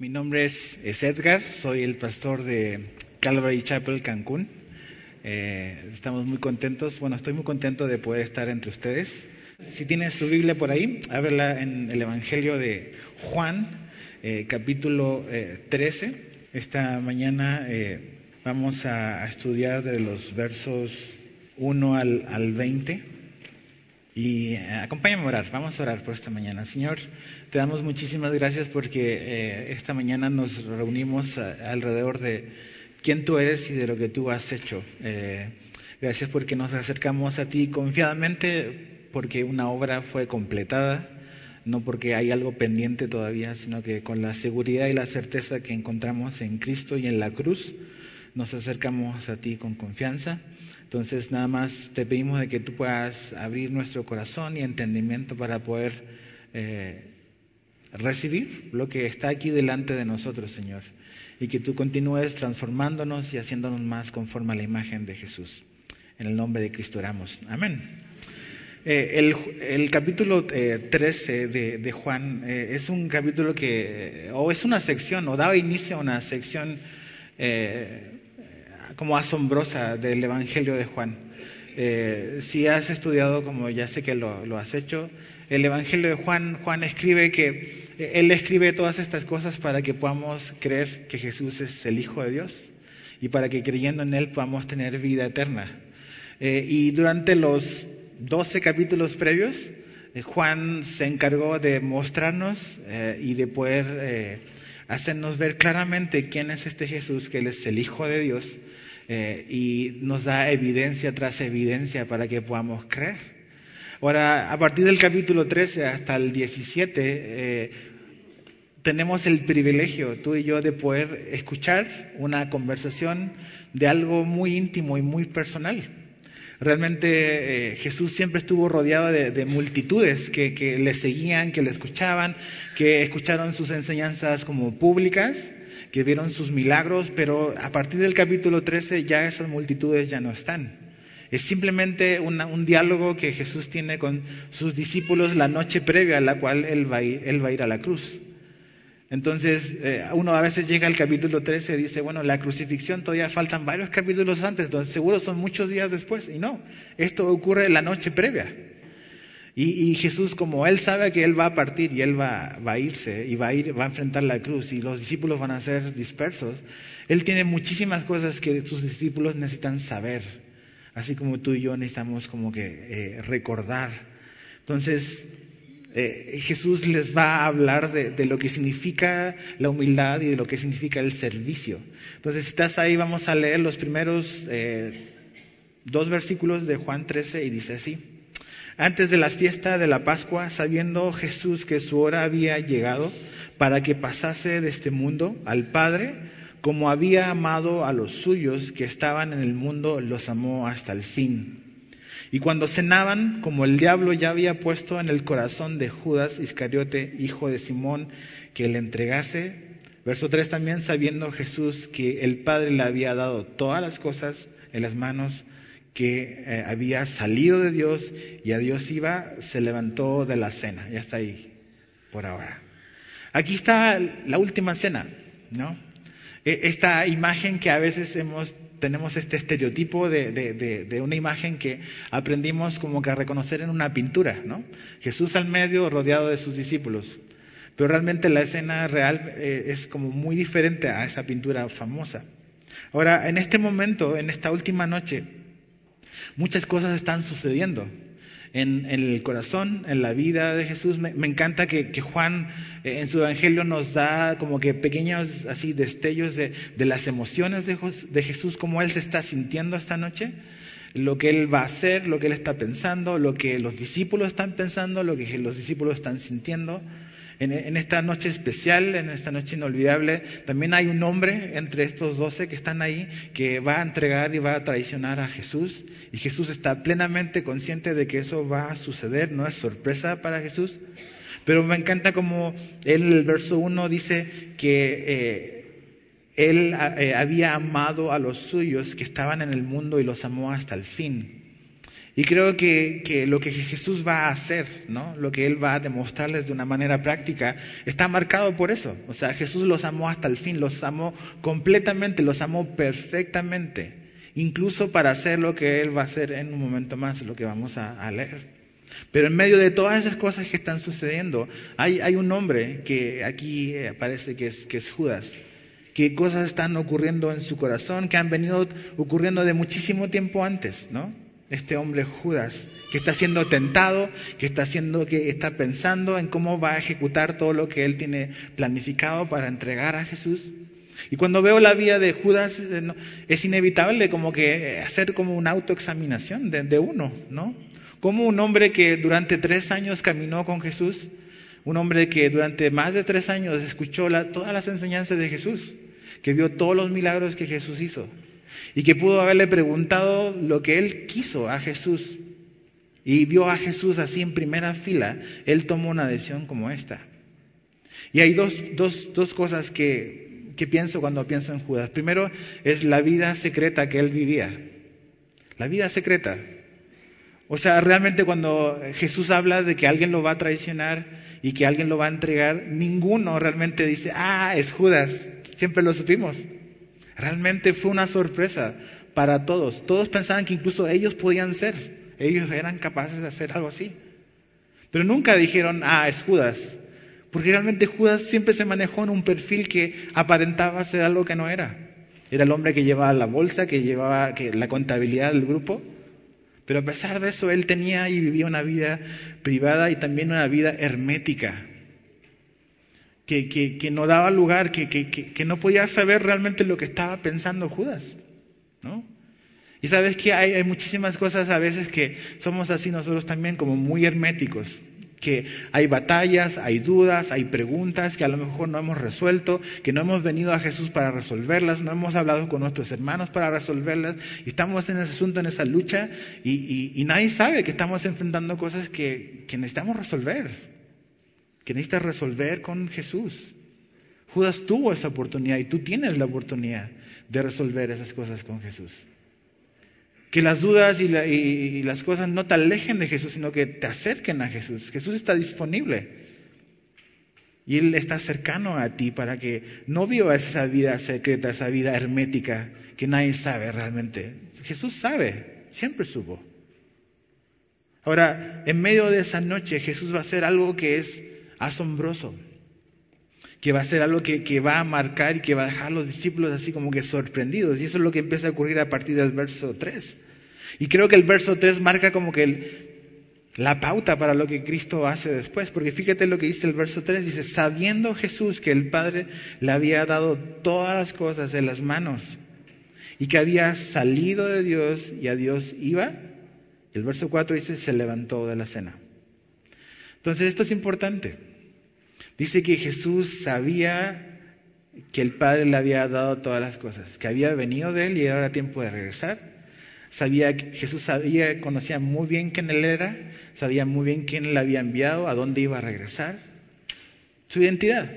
Mi nombre es, Edgar, soy el pastor de Calvary Chapel Cancún. Eh, estamos muy contentos, bueno, estoy muy contento de poder estar entre ustedes. Si tienes su Biblia por ahí, ábrela en el Evangelio de Juan, eh, capítulo 13. Eh, Esta mañana vamos a, estudiar de los versos 1 al, al 20. Y acompáñame a orar, vamos a orar por esta mañana. Señor, te damos muchísimas gracias porque eh, esta mañana nos reunimos alrededor de quién tú eres y de lo que tú has hecho. Eh, gracias porque nos acercamos a ti confiadamente porque una obra fue completada, no porque hay algo pendiente todavía, sino que con la seguridad y la certeza que encontramos en Cristo y en la cruz, nos acercamos a ti con confianza. Entonces nada más te pedimos de que tú puedas abrir nuestro corazón y entendimiento para poder eh, recibir lo que está aquí delante de nosotros, Señor, y que tú continúes transformándonos y haciéndonos más conforme a la imagen de Jesús. En el nombre de Cristo oramos. Amén. Eh, el, capítulo 13 eh, de, Juan eh, es un capítulo que, o es una sección, o daba inicio a una sección como asombrosa del Evangelio de Juan. si has estudiado, como ya sé que lo, has hecho, el Evangelio de Juan, Juan escribe que él escribe todas estas cosas para que podamos creer que Jesús es el Hijo de Dios y para que creyendo en Él podamos tener vida eterna. Eh, y durante los 12 capítulos previos, eh, Juan se encargó de mostrarnos eh, y de poder hacernos ver claramente quién es este Jesús, que Él es el Hijo de Dios, y nos da evidencia tras evidencia para que podamos creer. Ahora, a partir del capítulo 13 hasta el 17, tenemos el privilegio, tú y yo, de poder escuchar una conversación de algo muy íntimo y muy personal. Realmente eh, Jesús siempre estuvo rodeado de, multitudes que, le seguían, que le escuchaban, que escucharon sus enseñanzas como públicas, que vieron sus milagros, pero a partir del capítulo 13 ya esas multitudes ya no están. Es simplemente un diálogo que Jesús tiene con sus discípulos la noche previa a la cual él va a ir a la cruz. Entonces, eh, uno a veces llega al capítulo 13 y dice, bueno, la crucifixión todavía faltan varios capítulos antes, entonces seguro son muchos días después. Y no, esto ocurre la noche previa. Y, Jesús, como Él sabe que Él va a partir y Él va, a irse y va a, ir, va a enfrentar la cruz y los discípulos van a ser dispersos, Él tiene muchísimas cosas que sus discípulos necesitan saber, así como tú y yo necesitamos como que eh, recordar. Entonces, eh, Jesús les va a hablar de, lo que significa la humildad y de lo que significa el servicio. Entonces, si estás ahí, vamos a leer los primeros eh, dos versículos de Juan 13 y dice así. Antes de la fiesta de la Pascua, sabiendo Jesús que su hora había llegado para que pasase de este mundo al Padre, como había amado a los suyos que estaban en el mundo, los amó hasta el fin. Y cuando cenaban, como el diablo ya había puesto en el corazón de Judas Iscariote, hijo de Simón, que le entregase, verso 3 también, sabiendo Jesús que el Padre le había dado todas las cosas en las manos, que eh, había salido de Dios y a Dios iba, se levantó de la cena. Ya está ahí, por ahora. Aquí está la última cena, ¿no? E, esta imagen que a veces hemos tenemos este estereotipo de, una imagen que aprendimos como que a reconocer en una pintura, ¿no? Jesús al medio rodeado de sus discípulos. Pero realmente la escena real eh, es como muy diferente a esa pintura famosa. Ahora, en este momento, en esta última noche, muchas cosas están sucediendo en, el corazón, en la vida de Jesús. Me, encanta que, Juan eh, en su evangelio nos da como que pequeños así destellos de, las emociones de, de Jesús, cómo él se está sintiendo esta noche lo que Él va a hacer, lo que Él está pensando, lo que los discípulos están pensando, lo que los discípulos están sintiendo. En, esta noche especial, en esta noche inolvidable, también hay un hombre entre estos doce que están ahí que va a entregar y va a traicionar a Jesús. Y Jesús está plenamente consciente de que eso va a suceder, no es sorpresa para Jesús. Pero me encanta como él, el verso 1 dice que eh, él eh, había amado a los suyos que estaban en el mundo y los amó hasta el fin. Y creo que, lo que Jesús va a hacer, ¿no? lo que Él va a demostrarles de una manera práctica, está marcado por eso. O sea, Jesús los amó hasta el fin, los amó completamente, los amó perfectamente, incluso para hacer lo que Él va a hacer en un momento más, lo que vamos a, leer. Pero en medio de todas esas cosas que están sucediendo, hay, hay un hombre que aquí aparece que es, que es Judas, que cosas están ocurriendo en su corazón, que han venido ocurriendo de muchísimo tiempo antes, ¿no? Este hombre Judas, que está siendo tentado, que está haciendo, que está pensando en cómo va a ejecutar todo lo que él tiene planificado para entregar a Jesús. Y cuando veo la vida de Judas, es inevitable como que hacer como una autoexaminación de, de uno, ¿no? Como un hombre que durante tres años caminó con Jesús, un hombre que durante más de tres años escuchó todas las enseñanzas de Jesús, que vio todos los milagros que Jesús hizo y que pudo haberle preguntado lo que él quiso a Jesús y vio a Jesús así en primera fila, él tomó una decisión como esta. Y hay dos, dos, dos cosas que, que pienso cuando pienso en Judas. Primero es la vida secreta que él vivía. La vida secreta. O sea, realmente cuando Jesús habla de que alguien lo va a traicionar y que alguien lo va a entregar, ninguno realmente dice, ah, es Judas. Siempre lo supimos. Realmente fue una sorpresa para todos. Todos pensaban que incluso ellos podían ser. Ellos eran capaces de hacer algo así. Pero nunca dijeron, ah, es Judas. Porque realmente Judas siempre se manejó en un perfil que aparentaba ser algo que no era. Era el hombre que llevaba la bolsa, que llevaba la contabilidad del grupo. Pero a pesar de eso, él tenía y vivía una vida privada y también una vida hermética, que, no daba lugar, que, que, no podía saber realmente lo que estaba pensando Judas. ¿no? Y sabes que hay, hay muchísimas cosas a veces que somos así nosotros también, como muy herméticos que hay batallas, hay dudas, hay preguntas que a lo mejor no hemos resuelto, que no hemos venido a Jesús para resolverlas, no hemos hablado con nuestros hermanos para resolverlas, y estamos en ese asunto, en esa lucha, y, nadie sabe que estamos enfrentando cosas que, que necesitamos resolver, que necesitas resolver con Jesús. Judas tuvo esa oportunidad y tú tienes la oportunidad de resolver esas cosas con Jesús. Que las dudas y, las cosas no te alejen de Jesús, sino que te acerquen a Jesús. Jesús está disponible. Y Él está cercano a ti para que no vivas esa vida secreta, esa vida hermética que nadie sabe realmente. Jesús sabe, siempre supo. Ahora, en medio de esa noche, Jesús va a hacer algo que es asombroso que va a ser algo que, va a marcar y que va a dejar a los discípulos así como que sorprendidos. Y eso es lo que empieza a ocurrir a partir del verso 3. Y creo que el verso 3 marca como que la pauta para lo que Cristo hace después, porque fíjate lo que dice el verso 3, dice, sabiendo Jesús que el Padre le había dado todas las cosas en las manos y que había salido de Dios y a Dios iba, el verso 4 dice, se levantó de la cena. Entonces esto es importante. Dice que Jesús sabía que el Padre le había dado todas las cosas, que había venido de él y era tiempo de regresar. Sabía Jesús sabía, conocía muy bien quién él era, sabía muy bien quién le había enviado, a dónde iba a regresar, su identidad.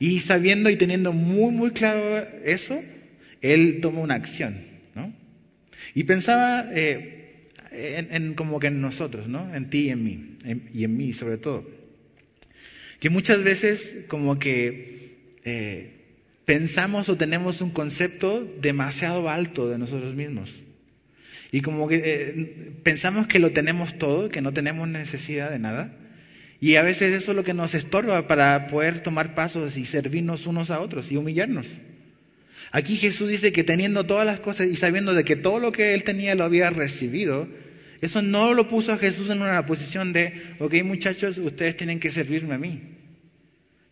Y sabiendo y teniendo muy, muy claro eso, él tomó una acción, ¿no? Y pensaba eh, en, como que en nosotros, ¿no? En ti y en mí, y en mí sobre todo. Que muchas veces como que eh, pensamos o tenemos un concepto demasiado alto de nosotros mismos. Y como que eh, pensamos que lo tenemos todo, que no tenemos necesidad de nada. Y a veces eso es lo que nos estorba para poder tomar pasos y servirnos unos a otros y humillarnos. Aquí Jesús dice que teniendo todas las cosas y sabiendo de que todo lo que él tenía lo había recibido, eso no lo puso a Jesús en una posición de, ok muchachos, ustedes tienen que servirme a mí.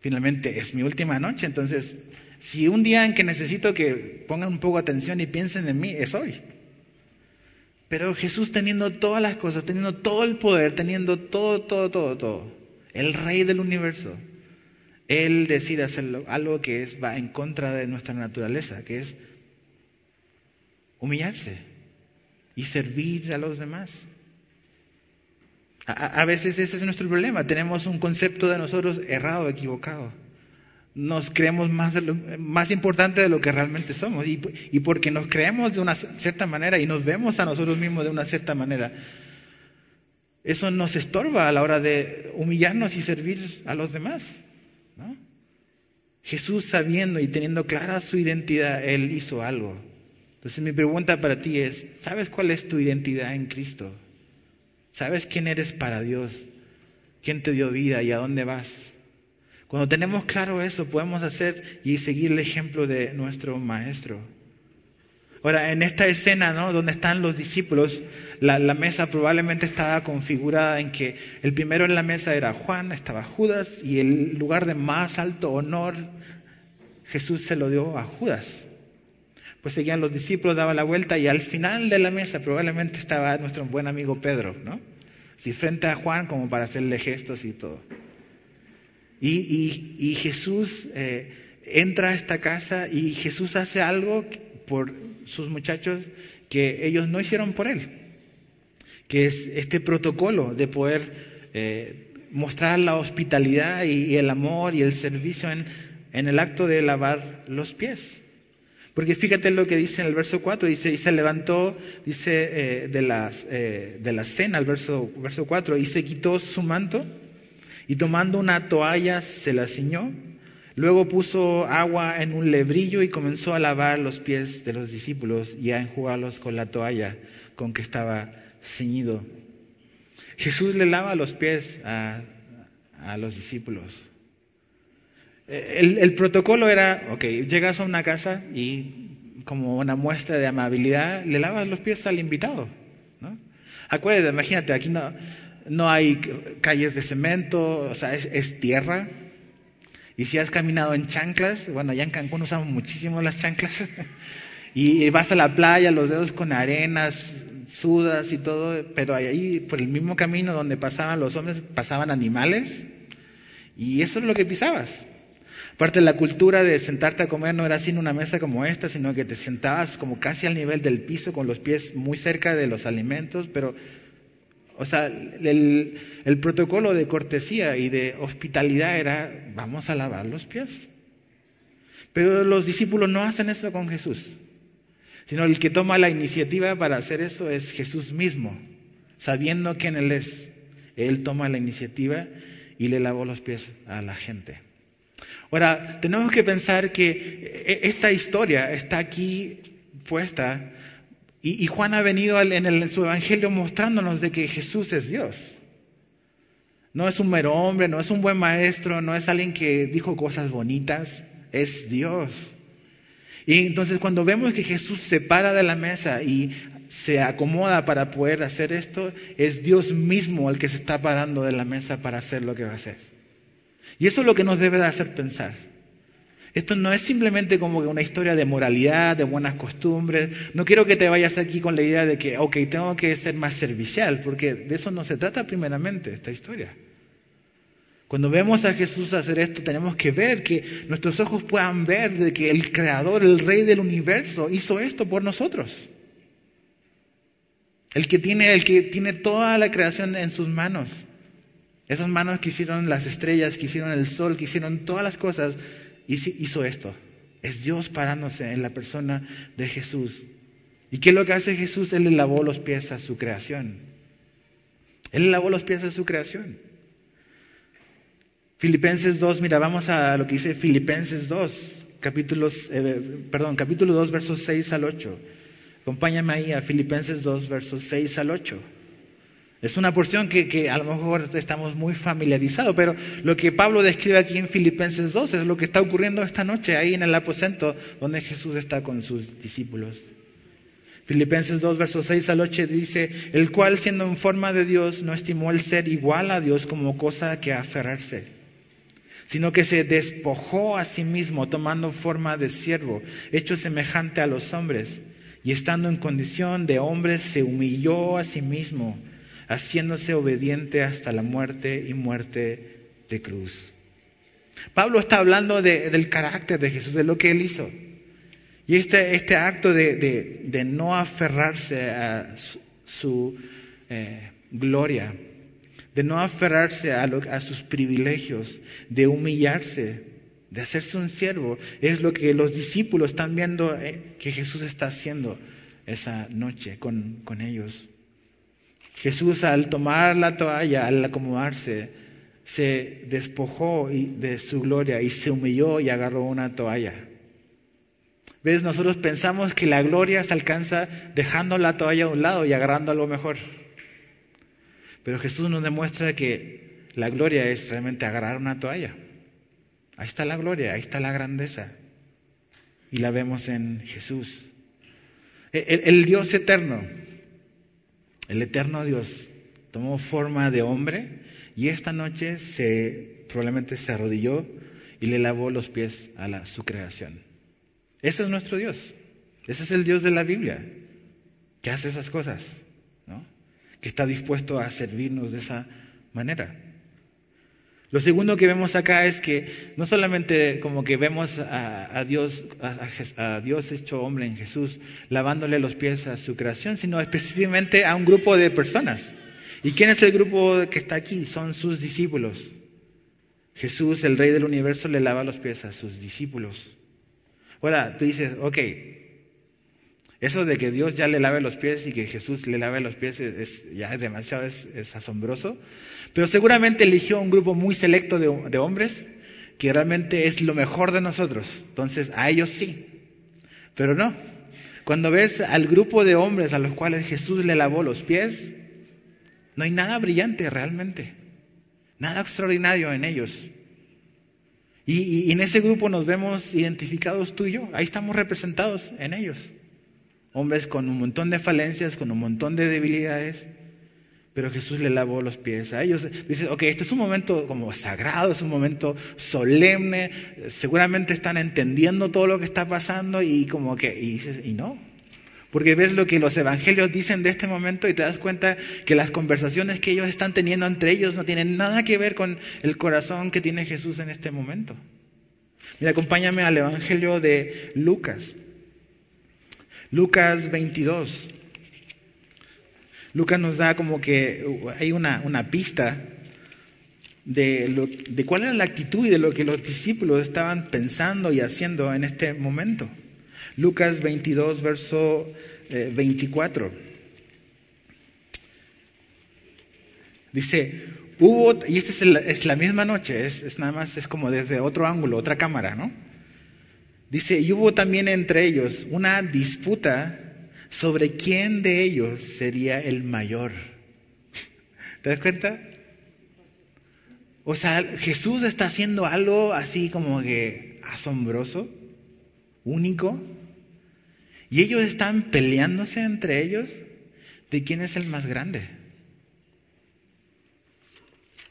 Finalmente es mi última noche, entonces si un día en que necesito que pongan un poco de atención y piensen en mí, es hoy. Pero Jesús teniendo todas las cosas, teniendo todo el poder, teniendo todo, todo, todo, todo, el rey del universo, Él decide hacer algo que es, va en contra de nuestra naturaleza, que es humillarse y servir a los demás. A, veces ese es nuestro problema, tenemos un concepto de nosotros errado, equivocado. nos creemos más, más importante de lo que realmente somos y, y, porque nos creemos de una cierta manera y nos vemos a nosotros mismos de una cierta manera. Eso nos estorba a la hora de humillarnos y servir a los demás. ¿no? Jesús sabiendo y teniendo clara su identidad, Él hizo algo. Entonces mi pregunta para ti es, ¿sabes cuál es tu identidad en Cristo? ¿Sabes quién eres para Dios? ¿Quién te dio vida y a dónde vas? Cuando tenemos claro eso, podemos hacer y seguir el ejemplo de nuestro Maestro. Ahora, en esta escena, ¿no? Donde están los discípulos, la, la, mesa probablemente estaba configurada en que el primero en la mesa era Juan, estaba Judas, y el lugar de más alto honor, Jesús se lo dio a Judas. Pues seguían los discípulos, daba la vuelta, y al final de la mesa probablemente estaba nuestro buen amigo Pedro, ¿no? Si frente a Juan como para hacerle gestos y todo. Y, y, y Jesús eh, entra a esta casa y Jesús hace algo por sus muchachos que ellos no hicieron por él, que es este protocolo de poder eh, mostrar la hospitalidad y, y, el amor y el servicio en, en el acto de lavar los pies. Porque fíjate lo que dice en el verso 4, dice, y se levantó, dice, eh, de, eh, de la cena, el verso, verso 4, y se quitó su manto, y tomando una toalla se la ciñó, luego puso agua en un lebrillo y comenzó a lavar los pies de los discípulos y a enjugarlos con la toalla con que estaba ceñido. Jesús le lava los pies a, a los discípulos. El, el, protocolo era, ok, llegas a una casa y como una muestra de amabilidad le lavas los pies al invitado. ¿no? Acuérdate, imagínate, aquí no, no hay calles de cemento, o sea, es, es, tierra. Y si has caminado en chanclas, bueno, allá en Cancún usamos muchísimo las chanclas, y vas a la playa, los dedos con arenas, sudas y todo, pero ahí por el mismo camino donde pasaban los hombres, pasaban animales, y eso es lo que pisabas. Parte de la cultura de sentarte a comer no era así en una mesa como esta, sino que te sentabas como casi al nivel del piso, con los pies muy cerca de los alimentos, pero, o sea, el, el protocolo de cortesía y de hospitalidad era, vamos a lavar los pies. Pero los discípulos no hacen eso con Jesús, sino el que toma la iniciativa para hacer eso es Jesús mismo, sabiendo quién Él es. Él toma la iniciativa y le lavó los pies a la gente. Ahora, tenemos que pensar que esta historia está aquí puesta y, Juan ha venido en, en su evangelio mostrándonos de que Jesús es Dios. No es un mero hombre, no es un buen maestro, no es alguien que dijo cosas bonitas, es Dios. Y entonces cuando vemos que Jesús se para de la mesa y se acomoda para poder hacer esto, es Dios mismo el que se está parando de la mesa para hacer lo que va a hacer. Y eso es lo que nos debe de hacer pensar. Esto no es simplemente como una historia de moralidad, de buenas costumbres. No quiero que te vayas aquí con la idea de que, ok, tengo que ser más servicial, porque de eso no se trata primeramente esta historia. Cuando vemos a Jesús hacer esto, tenemos que ver que nuestros ojos puedan ver de que el Creador, el Rey del universo, hizo esto por nosotros. El que tiene, el que tiene toda la creación en sus manos. Esas manos que hicieron las estrellas, que hicieron el sol, que hicieron todas las cosas, hizo esto. Es Dios parándose en la persona de Jesús. ¿Y qué es lo que hace Jesús? Él le lavó los pies a su creación. Él le lavó los pies a su creación. Filipenses 2, mira, vamos a lo que dice Filipenses 2, capítulos, eh, perdón, capítulo 2, versos 6 al 8. Acompáñame ahí a Filipenses 2, versos 6 al 8. Es una porción que, a lo mejor estamos muy familiarizados, pero lo que Pablo describe aquí en Filipenses 2 es lo que está ocurriendo esta noche ahí en el aposento donde Jesús está con sus discípulos. Filipenses 2, versos 6 al 8 dice, el cual siendo en forma de Dios no estimó el ser igual a Dios como cosa que aferrarse, sino que se despojó a sí mismo tomando forma de siervo, hecho semejante a los hombres, y estando en condición de hombre se humilló a sí mismo haciéndose obediente hasta la muerte y muerte de cruz. Pablo está hablando de, del carácter de Jesús, de lo que él hizo. Y este, este acto de, de, no aferrarse a su, su eh, gloria, de no aferrarse a, lo, a sus privilegios, de humillarse, de hacerse un siervo, es lo que los discípulos están viendo eh, que Jesús está haciendo esa noche con, con ellos. Jesús al tomar la toalla, al acomodarse, se despojó de su gloria y se humilló y agarró una toalla. ¿Ves? Nosotros pensamos que la gloria se alcanza dejando la toalla a un lado y agarrando algo mejor. Pero Jesús nos demuestra que la gloria es realmente agarrar una toalla. Ahí está la gloria, ahí está la grandeza. Y la vemos en Jesús. El, Dios eterno, el eterno Dios, tomó forma de hombre y esta noche se probablemente se arrodilló y le lavó los pies a la, su creación. Ese es nuestro Dios. Ese es el Dios de la Biblia, que hace esas cosas, ¿no? que está dispuesto a servirnos de esa manera. Lo segundo que vemos acá es que no solamente como que vemos a, Dios, hecho hombre en Jesús, lavándole los pies a su creación, sino específicamente a un grupo de personas. ¿Y quién es el grupo que está aquí? Son sus discípulos. Jesús, el Rey del universo, le lava los pies a sus discípulos. Ahora, tú dices, ok, eso de que Dios ya le lave los pies y que Jesús le lave los pies es, ya demasiado, es asombroso. Pero seguramente eligió un grupo muy selecto de, hombres que realmente es lo mejor de nosotros. Entonces, a ellos sí. Pero no. Cuando ves al grupo de hombres a los cuales Jesús le lavó los pies, no hay nada brillante realmente. Nada extraordinario en ellos. Y, y, en ese grupo nos vemos identificados tú y yo. Ahí estamos representados en ellos. Hombres con un montón de falencias, con un montón de debilidades, pero Jesús le lavó los pies a ellos. Dice, ok, este es un momento como sagrado, es un momento solemne, seguramente están entendiendo todo lo que está pasando y como que, y dices, y no. Porque ves lo que los evangelios dicen de este momento y te das cuenta que las conversaciones que ellos están teniendo entre ellos no tienen nada que ver con el corazón que tiene Jesús en este momento. Mira, acompáñame al evangelio de Lucas. Lucas 22. Lucas nos da como que hay una, pista de, de, cuál era la actitud y de lo que los discípulos estaban pensando y haciendo en este momento. Lucas 22, verso 24. Eh, Dice, hubo, y esta es, la misma noche, es, es, nada más, es como desde otro ángulo, otra cámara, ¿no? Dice, y hubo también entre ellos una disputa sobre quién de ellos sería el mayor. ¿Te das cuenta? O sea, Jesús está haciendo algo así como que asombroso, único, y ellos están peleándose entre ellos de quién es el más grande.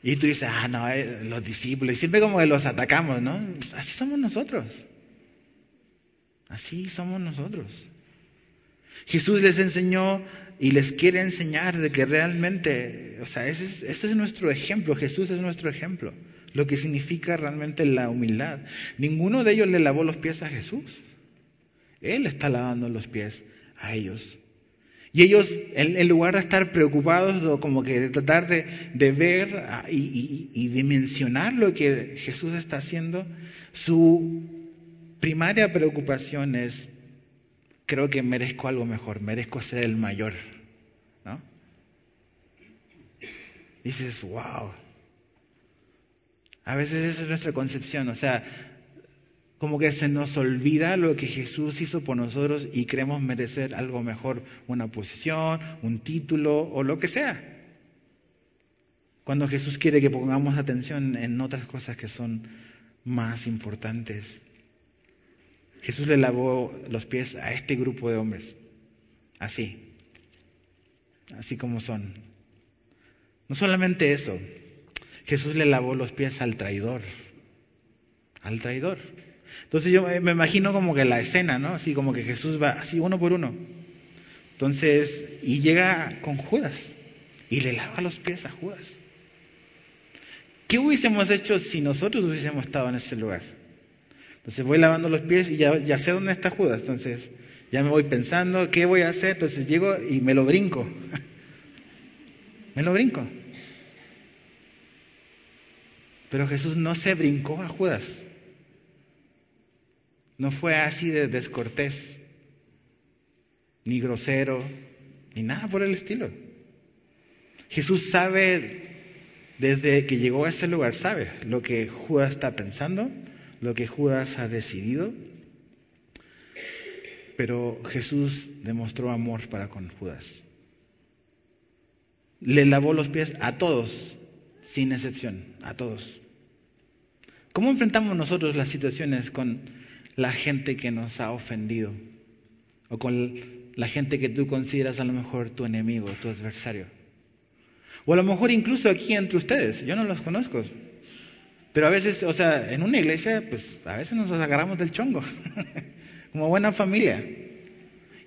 Y tú dices, ah, no, eh, los discípulos, siempre como que los atacamos, ¿no? Así somos nosotros. Así somos nosotros. Jesús les enseñó y les quiere enseñar de que realmente, o sea, ese es, ese es nuestro ejemplo, Jesús es nuestro ejemplo, lo que significa realmente la humildad. Ninguno de ellos le lavó los pies a Jesús. Él está lavando los pies a ellos. Y ellos, en, lugar de estar preocupados o como que de tratar de, ver y, y, y dimensionar lo que Jesús está haciendo, su primaria preocupación es creo que merezco algo mejor, merezco ser el mayor. ¿no? Dices, wow. A veces esa es nuestra concepción, o sea, como que se nos olvida lo que Jesús hizo por nosotros y creemos merecer algo mejor, una posición, un título o lo que sea. Cuando Jesús quiere que pongamos atención en otras cosas que son más importantes. Jesús le lavó los pies a este grupo de hombres, así, así como son. No solamente eso, Jesús le lavó los pies al traidor, al traidor. Entonces yo me imagino como que la escena, ¿no? Así como que Jesús va así uno por uno. Entonces, y llega con Judas y le lava los pies a Judas. ¿Qué hubiésemos hecho si nosotros hubiésemos estado en ese lugar? Entonces voy lavando los pies y ya, sé dónde está Judas. Entonces ya me voy pensando qué voy a hacer. Entonces llego y me lo brinco. me lo brinco. Pero Jesús no se brincó a Judas. No fue así de descortés, ni grosero, ni nada por el estilo. Jesús sabe, desde que llegó a ese lugar, sabe lo que Judas está pensando, lo que Judas ha decidido. Pero Jesús demostró amor para con Judas. Le lavó los pies a todos, sin excepción, a todos. ¿Cómo enfrentamos nosotros las situaciones con la gente que nos ha ofendido? O con la gente que tú consideras a lo mejor tu enemigo, tu adversario. O a lo mejor incluso aquí entre ustedes, yo no los conozco. Pero a veces, o sea, en una iglesia, pues a veces nos agarramos del chongo, como buena familia.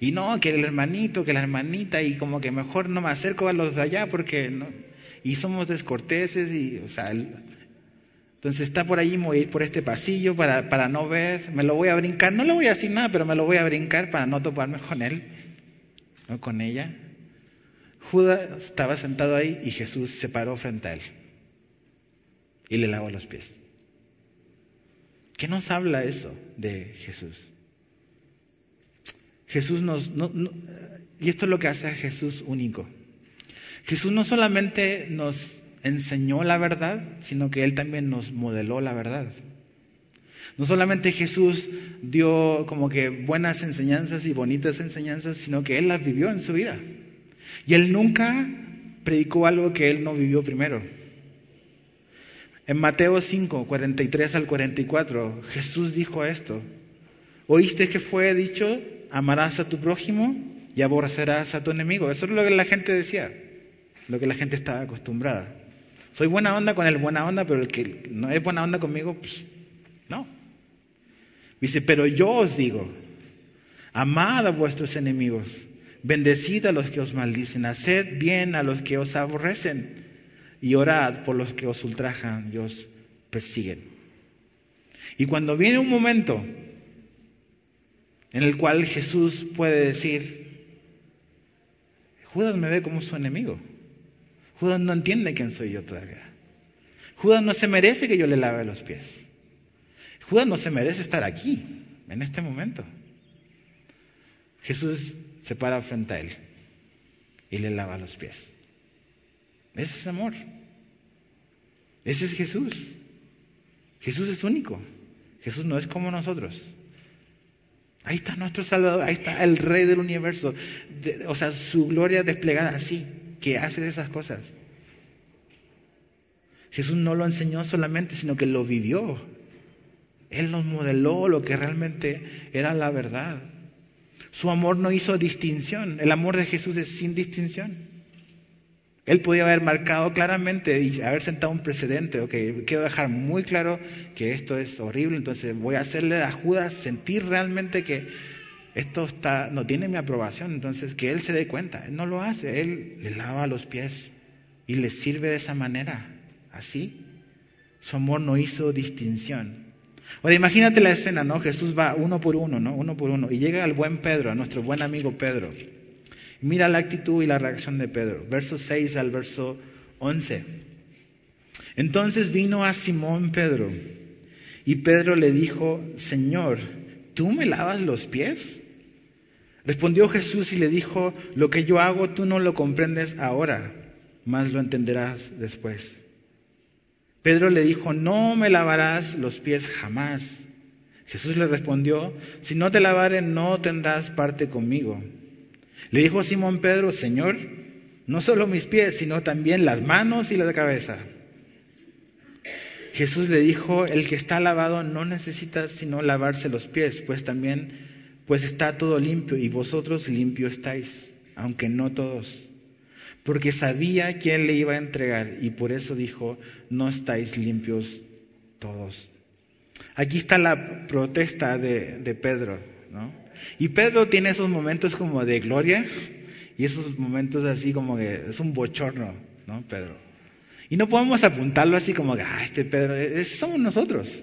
Y no, que el hermanito, que la hermanita, y como que mejor no me acerco a los de allá porque no. Y somos descorteses, y, o sea, entonces está por allí, voy a ir por este pasillo para, para no ver, me lo voy a brincar, no le voy a decir nada, pero me lo voy a brincar para no toparme con él, no con ella. Judas estaba sentado ahí y Jesús se paró frente a él y le lavó los pies. ¿Qué nos habla eso de Jesús? Jesús nos... y esto es lo que hace a Jesús único. Jesús no solamente nos enseñó la verdad, sino que Él también nos modeló la verdad. No solamente Jesús dio como que buenas enseñanzas y bonitas enseñanzas, sino que Él las vivió en su vida. Y Él nunca predicó algo que Él no vivió primero. En Mateo 5, 43 al 44, Jesús dijo esto. ¿Oíste que fue dicho, amarás a tu prójimo y aborrecerás a tu enemigo? Eso es lo que la gente decía, lo que la gente estaba acostumbrada. Soy buena onda con el buena onda, pero el que no es buena onda conmigo, pues no. Dice, pero yo os digo, amad a vuestros enemigos, bendecid a los que os maldicen, haced bien a los que os aborrecen y orad por los que os ultrajan y os persiguen. Y cuando viene un momento en el cual Jesús puede decir, Judas me ve como su enemigo. Judas no entiende quién soy yo todavía. Judas no se merece que yo le lave los pies. Judas no se merece estar aquí, en este momento. Jesús se para frente a él y le lava los pies. Ese es amor. Ese es Jesús. Jesús es único. Jesús no es como nosotros. Ahí está nuestro Salvador, ahí está el Rey del universo. o sea, su gloria desplegada así, que hace esas cosas. Jesús no lo enseñó solamente, sino que lo vivió. Él nos modeló lo que realmente era la verdad. Su amor no hizo distinción. El amor de Jesús es sin distinción. Él podía haber marcado claramente y haber sentado un precedente, ok, quiero dejar muy claro que esto es horrible, entonces voy a hacerle a Judas sentir realmente que esto no tiene mi aprobación, entonces que él se dé cuenta. Él no lo hace, él le lava los pies y le sirve de esa manera, así. Su amor no hizo distinción. Ahora imagínate la escena, ¿no? Jesús va uno por uno, ¿no? Uno por uno, y llega al buen Pedro, a nuestro buen amigo Pedro. Mira la actitud y la reacción de Pedro. Verso 6 al verso 11. Entonces vino a Simón Pedro y Pedro le dijo, Señor, ¿tú me lavas los pies? Respondió Jesús y le dijo, lo que yo hago tú no lo comprendes ahora, mas lo entenderás después. Pedro le dijo, no me lavarás los pies jamás. Jesús le respondió, si no te lavare no tendrás parte conmigo. Le dijo Simón Pedro, Señor, no solo mis pies, sino también las manos y la cabeza. Jesús le dijo, el que está lavado no necesita sino lavarse los pies, pues también, pues está todo limpio y vosotros limpio estáis, aunque no todos. Porque sabía quién le iba a entregar y por eso dijo, no estáis limpios todos. Aquí está la protesta de, de Pedro, ¿no? Y Pedro tiene esos momentos como de gloria y esos momentos así como que es un bochorno, ¿no? Pedro. Y no podemos apuntarlo así como que, ah, este Pedro, somos nosotros,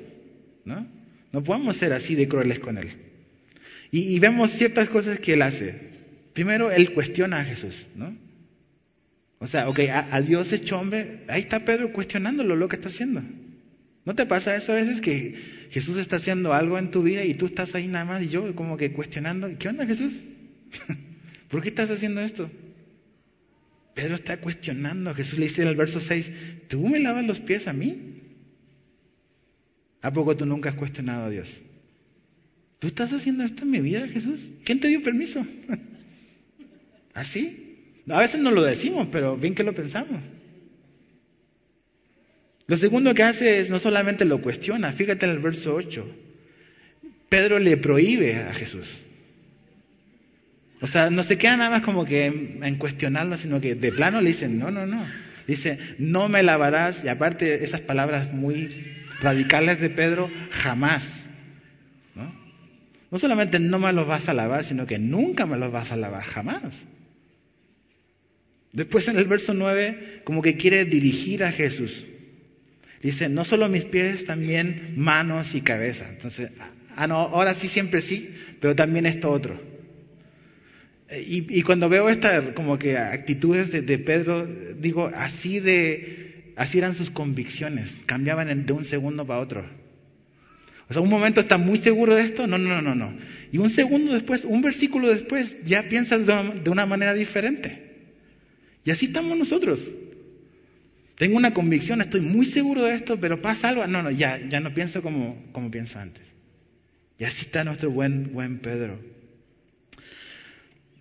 ¿no? No podemos ser así de crueles con él. Y, vemos ciertas cosas que él hace. Primero, él cuestiona a Jesús, ¿no? O sea, ok, a, a, Dios hecho hombre, ahí está Pedro cuestionándolo lo que está haciendo. ¿No te pasa eso a veces que Jesús está haciendo algo en tu vida y tú estás ahí nada más y yo como que cuestionando, ¿qué onda Jesús? ¿Por qué estás haciendo esto? Pedro está cuestionando. Jesús le dice en el verso 6, ¿tú me lavas los pies a mí? ¿A poco tú nunca has cuestionado a Dios? ¿Tú estás haciendo esto en mi vida, Jesús? ¿Quién te dio permiso? ¿Así? A veces no lo decimos, pero bien que lo pensamos. Lo segundo que hace es no solamente lo cuestiona, fíjate en el verso 8. Pedro le prohíbe a Jesús. O sea, no se queda nada más como que en, cuestionarlo, sino que de plano le dicen, no, no, no. Dice, no me lavarás, y aparte esas palabras muy radicales de Pedro, jamás. ¿no? no solamente no me los vas a lavar, sino que nunca me los vas a lavar, jamás. Después en el verso 9, como que quiere dirigir a Jesús. Dice, no solo mis pies, también manos y cabeza. Entonces, ah, no, ahora sí, siempre sí, pero también esto otro. Y, cuando veo esta como que actitudes de, Pedro, digo, así de, así eran sus convicciones, cambiaban de un segundo para otro. O sea, un momento está muy seguro de esto, no, no, no, no. Y un segundo después, un versículo después, ya piensas de una, manera diferente. Y así estamos nosotros. Tengo una convicción, estoy muy seguro de esto, pero pasa algo, no, no, ya, ya no pienso como, como pienso antes. Y así está nuestro buen, buen Pedro.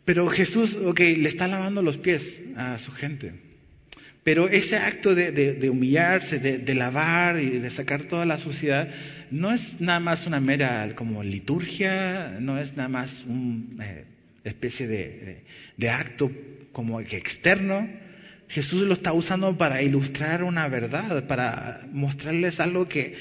Pero Jesús, ok, le está lavando los pies a su gente. Pero ese acto de, humillarse, de, lavar y de sacar toda la suciedad, no es nada más una mera como liturgia, no es nada más una eh, especie de, acto como externo. Jesús lo está usando para ilustrar una verdad, para mostrarles algo que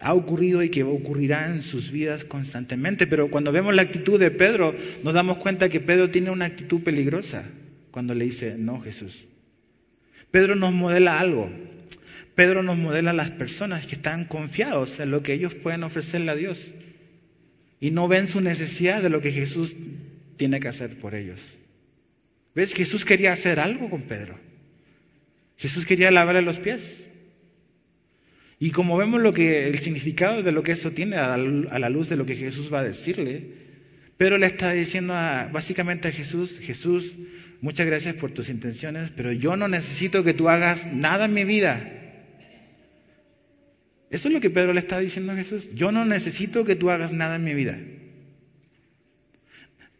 ha ocurrido y que ocurrirá en sus vidas constantemente. Pero cuando vemos la actitud de Pedro, nos damos cuenta que Pedro tiene una actitud peligrosa cuando le dice, no Jesús. Pedro nos modela algo. Pedro nos modela a las personas que están confiados en lo que ellos pueden ofrecerle a Dios y no ven su necesidad de lo que Jesús tiene que hacer por ellos. ¿Ves? Jesús quería hacer algo con Pedro. Jesús quería lavarle los pies. Y como vemos lo que, el significado de lo que eso tiene a, la luz de lo que Jesús va a decirle, Pedro le está diciendo básicamente a Jesús, Jesús, muchas gracias por tus intenciones, pero yo no necesito que tú hagas nada en mi vida. Eso es lo que Pedro le está diciendo a Jesús. Yo no necesito que tú hagas nada en mi vida.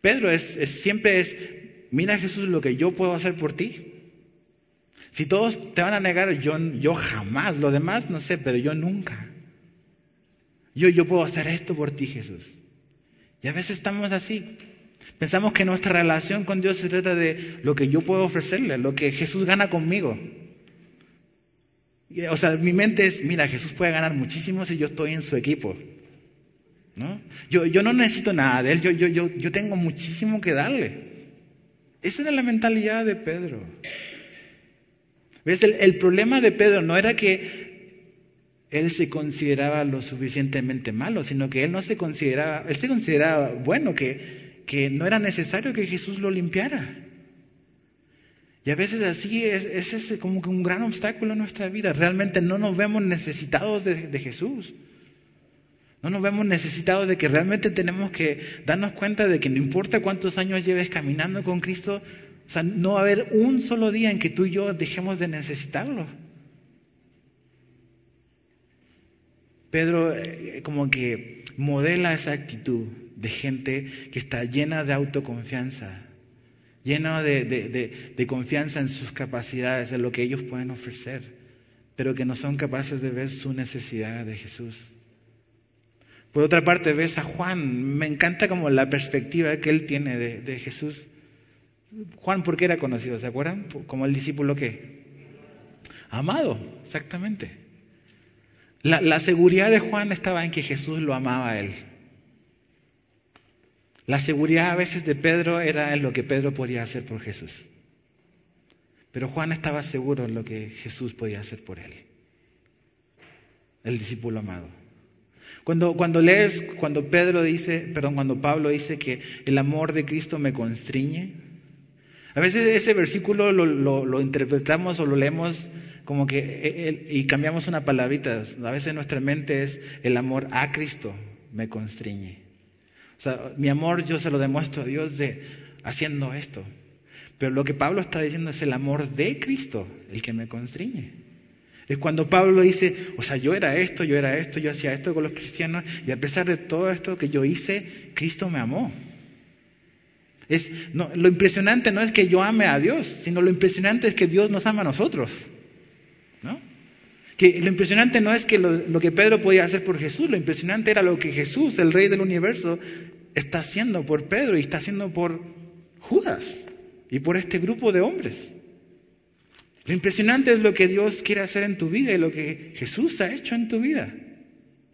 Pedro es, siempre es, mira Jesús lo que yo puedo hacer por ti. Si todos te van a negar, yo, yo jamás, lo demás no sé, pero yo nunca. Yo, yo puedo hacer esto por ti, Jesús. Y a veces estamos así. Pensamos que nuestra relación con Dios se trata de lo que yo puedo ofrecerle, lo que Jesús gana conmigo. O sea, mi mente es, mira, Jesús puede ganar muchísimo si yo estoy en su equipo. ¿no? Yo, yo no necesito nada de él, yo, yo, yo, yo tengo muchísimo que darle. Esa era la mentalidad de Pedro. ¿Ves? El, problema de Pedro no era que él se consideraba lo suficientemente malo, sino que él no se consideraba, él se consideraba bueno, que, que no era necesario que Jesús lo limpiara. Y a veces así es, es, como que un gran obstáculo en nuestra vida. Realmente no nos vemos necesitados de, de, Jesús. No nos vemos necesitados de que realmente tenemos que darnos cuenta de que no importa cuántos años lleves caminando con Cristo, o sea, no va a haber un solo día en que tú y yo dejemos de necesitarlo. Pedro eh, como que modela esa actitud de gente que está llena de autoconfianza, llena de, de, confianza en sus capacidades, en lo que ellos pueden ofrecer, pero que no son capaces de ver su necesidad de Jesús. Por otra parte, ves a Juan, me encanta como la perspectiva que él tiene de Jesús. Juan, ¿por qué era conocido? ¿Se acuerdan? Como el discípulo que amado, exactamente. La, seguridad de Juan estaba en que Jesús lo amaba a él. La seguridad a veces de Pedro era en lo que Pedro podía hacer por Jesús. Pero Juan estaba seguro en lo que Jesús podía hacer por él. El discípulo amado. Cuando, cuando lees, cuando Pedro dice, perdón, cuando Pablo dice que el amor de Cristo me constriñe, a veces ese versículo lo, interpretamos o lo leemos como que, eh, y cambiamos una palabrita, a veces nuestra mente es el amor a Cristo me constriñe. O sea, mi amor yo se lo demuestro a Dios de haciendo esto. Pero lo que Pablo está diciendo es el amor de Cristo el que me constriñe. Es cuando Pablo dice, o sea, yo era esto, yo era esto, yo hacía esto con los cristianos, y a pesar de todo esto que yo hice, Cristo me amó. No, lo impresionante no es que yo ame a Dios, sino lo impresionante es que Dios nos ama a nosotros. ¿no? Que lo impresionante no es que lo, que Pedro podía hacer por Jesús, lo impresionante era lo que Jesús, el rey del universo, está haciendo por Pedro y está haciendo por Judas y por este grupo de hombres. Lo impresionante es lo que Dios quiere hacer en tu vida y lo que Jesús ha hecho en tu vida.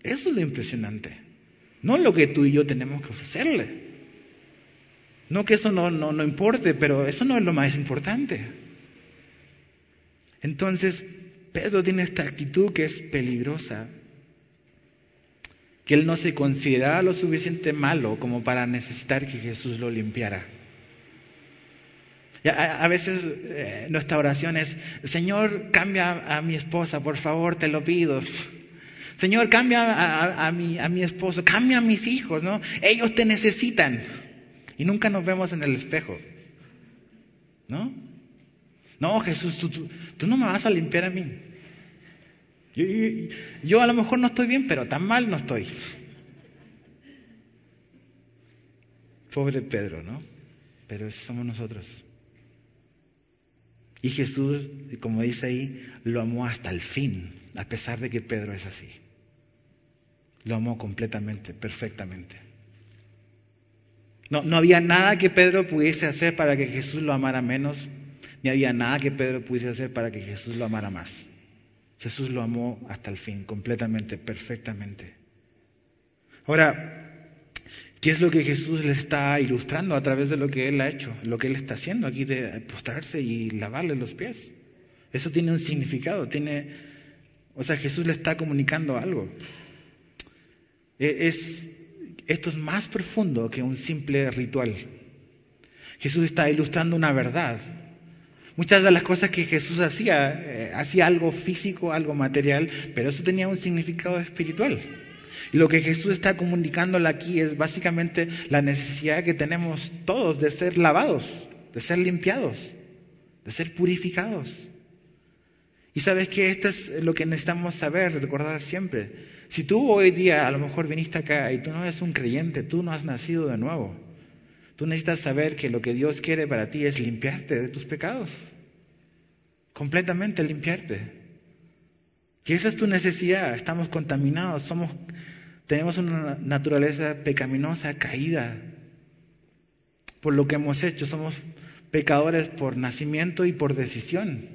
Eso es lo impresionante. No lo que tú y yo tenemos que ofrecerle. No que eso no, no, no importe, pero eso no es lo más importante. Entonces, Pedro tiene esta actitud que es peligrosa, que él no se consideraba lo suficiente malo como para necesitar que Jesús lo limpiara. A, veces eh, nuestra oración es, Señor, cambia a mi esposa, por favor, te lo pido. Señor, cambia a, mi, a mi esposo, cambia a mis hijos, ¿no? Ellos te necesitan. Y nunca nos vemos en el espejo. ¿No? No, Jesús, tú, no me vas a limpiar a mí. Yo, yo, a lo mejor no estoy bien, pero tan mal no estoy. Pobre Pedro, ¿no? Pero somos nosotros. Y Jesús, como dice ahí, lo amó hasta el fin, a pesar de que Pedro es así. Lo amó completamente, perfectamente. No, no había nada que Pedro pudiese hacer para que Jesús lo amara menos, ni había nada que Pedro pudiese hacer para que Jesús lo amara más. Jesús lo amó hasta el fin, completamente, perfectamente. Ahora, ¿Qué es lo que Jesús le está ilustrando a través de lo que Él ha hecho? Lo que Él está haciendo aquí de postrarse y lavarle los pies. Eso tiene un significado, tiene, o sea, Jesús le está comunicando algo. E, es, esto es más profundo que un simple ritual. Jesús está ilustrando una verdad. Muchas de las cosas que Jesús hacía, eh, hacía algo físico, algo material, pero eso tenía un significado espiritual. Y lo que Jesús está comunicándole aquí es básicamente la necesidad que tenemos todos de ser lavados, de ser limpiados, de ser purificados. Y sabes que esto es lo que necesitamos saber, recordar siempre. Si tú hoy día a lo mejor viniste acá y tú no eres un creyente, tú no has nacido de nuevo, tú necesitas saber que lo que Dios quiere para ti es limpiarte de tus pecados, completamente limpiarte. Que esa es tu necesidad, estamos contaminados, somos tenemos una naturaleza pecaminosa, caída, por lo que hemos hecho. Somos pecadores por nacimiento y por decisión.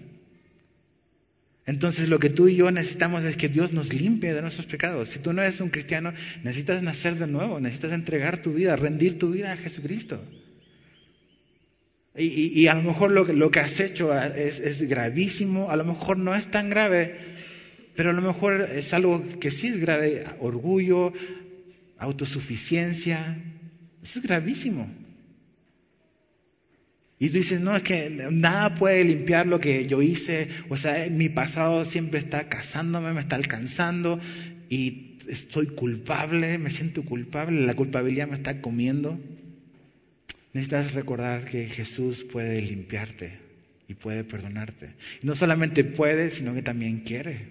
Entonces lo que tú y yo necesitamos es que Dios nos limpie de nuestros pecados. Si tú no eres un cristiano, necesitas nacer de nuevo, necesitas entregar tu vida, rendir tu vida a Jesucristo. Y, a lo mejor lo, lo que has hecho es, es gravísimo, a lo mejor no es tan grave, pero a lo mejor es algo que sí es grave, orgullo, autosuficiencia, eso es gravísimo. Y tú dices, no, es que nada puede limpiar lo que yo hice, o sea, mi pasado siempre está cazándome, me está alcanzando y estoy culpable, me siento culpable, la culpabilidad me está comiendo. Necesitas recordar que Jesús puede limpiarte y puede perdonarte. Y no solamente puede, sino que también quiere.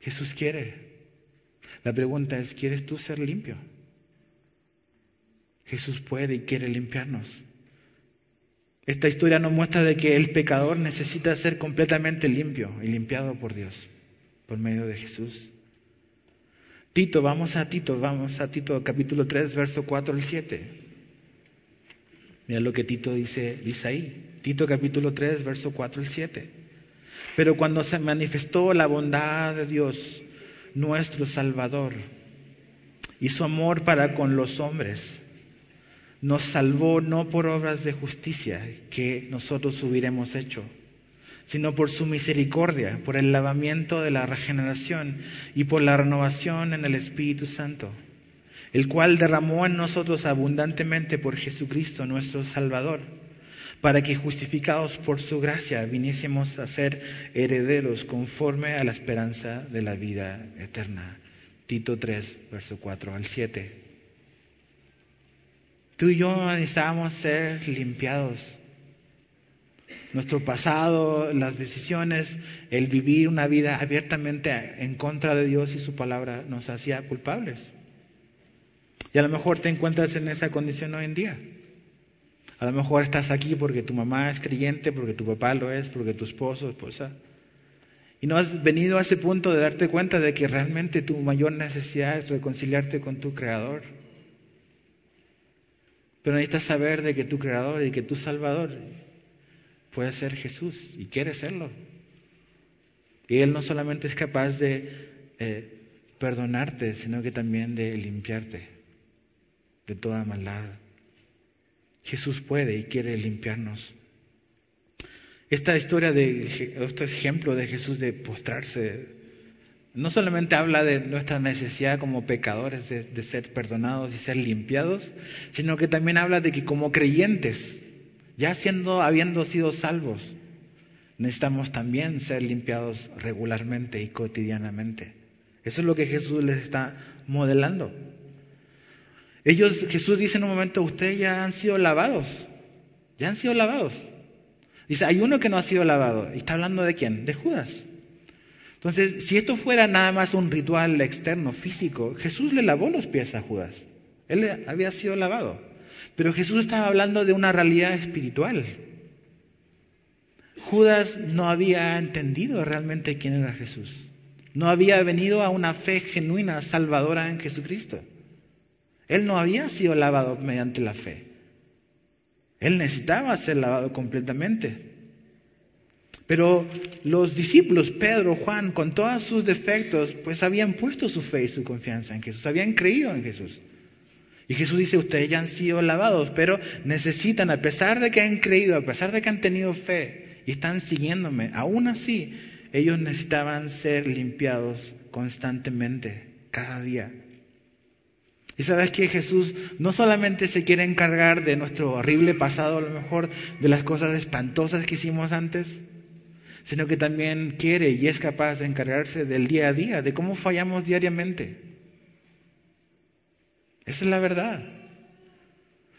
Jesús quiere. La pregunta es, ¿quieres tú ser limpio? Jesús puede y quiere limpiarnos. Esta historia nos muestra de que el pecador necesita ser completamente limpio y limpiado por Dios, por medio de Jesús. Tito, vamos a Tito, vamos a Tito capítulo 3, verso 4 al 7. Mira lo que Tito dice, dice ahí. Tito capítulo 3, verso 4 al 7. Pero cuando se manifestó la bondad de Dios, nuestro Salvador, y su amor para con los hombres, nos salvó no por obras de justicia que nosotros hubiéramos hecho, sino por su misericordia, por el lavamiento de la regeneración y por la renovación en el Espíritu Santo, el cual derramó en nosotros abundantemente por Jesucristo nuestro Salvador para que justificados por su gracia viniésemos a ser herederos conforme a la esperanza de la vida eterna. Tito 3, verso 4 al 7. Tú y yo necesitábamos ser limpiados. Nuestro pasado, las decisiones, el vivir una vida abiertamente en contra de Dios y su palabra nos hacía culpables. Y a lo mejor te encuentras en esa condición hoy en día. A lo mejor estás aquí porque tu mamá es creyente, porque tu papá lo es, porque tu esposo, esposa. Y no has venido a ese punto de darte cuenta de que realmente tu mayor necesidad es reconciliarte con tu Creador. Pero necesitas saber de que tu Creador y que tu Salvador puede ser Jesús y quiere serlo. Y Él no solamente es capaz de eh, perdonarte, sino que también de limpiarte de toda maldad. Jesús puede y quiere limpiarnos. Esta historia de este ejemplo de Jesús de postrarse no solamente habla de nuestra necesidad como pecadores de, ser perdonados y ser limpiados, sino que también habla de que como creyentes, ya siendo, habiendo sido salvos, necesitamos también ser limpiados regularmente y cotidianamente. Eso es lo que Jesús les está modelando. Ellos, Jesús dice en un momento, ustedes ya han sido lavados, ya han sido lavados. Dice, hay uno que no ha sido lavado. ¿Y está hablando de quién? De Judas. Entonces, si esto fuera nada más un ritual externo, físico, Jesús le lavó los pies a Judas. Él había sido lavado. Pero Jesús estaba hablando de una realidad espiritual. Judas no había entendido realmente quién era Jesús. No había venido a una fe genuina, salvadora en Jesucristo. Él no había sido lavado mediante la fe. Él necesitaba ser lavado completamente. Pero los discípulos, Pedro, Juan, con todos sus defectos, pues habían puesto su fe y su confianza en Jesús, habían creído en Jesús. Y Jesús dice, ustedes ya han sido lavados, pero necesitan, a pesar de que han creído, a pesar de que han tenido fe y están siguiéndome, aún así, ellos necesitaban ser limpiados constantemente, cada día. Y sabes que Jesús no solamente se quiere encargar de nuestro horrible pasado, a lo mejor de las cosas espantosas que hicimos antes, sino que también quiere y es capaz de encargarse del día a día, de cómo fallamos diariamente. Esa es la verdad.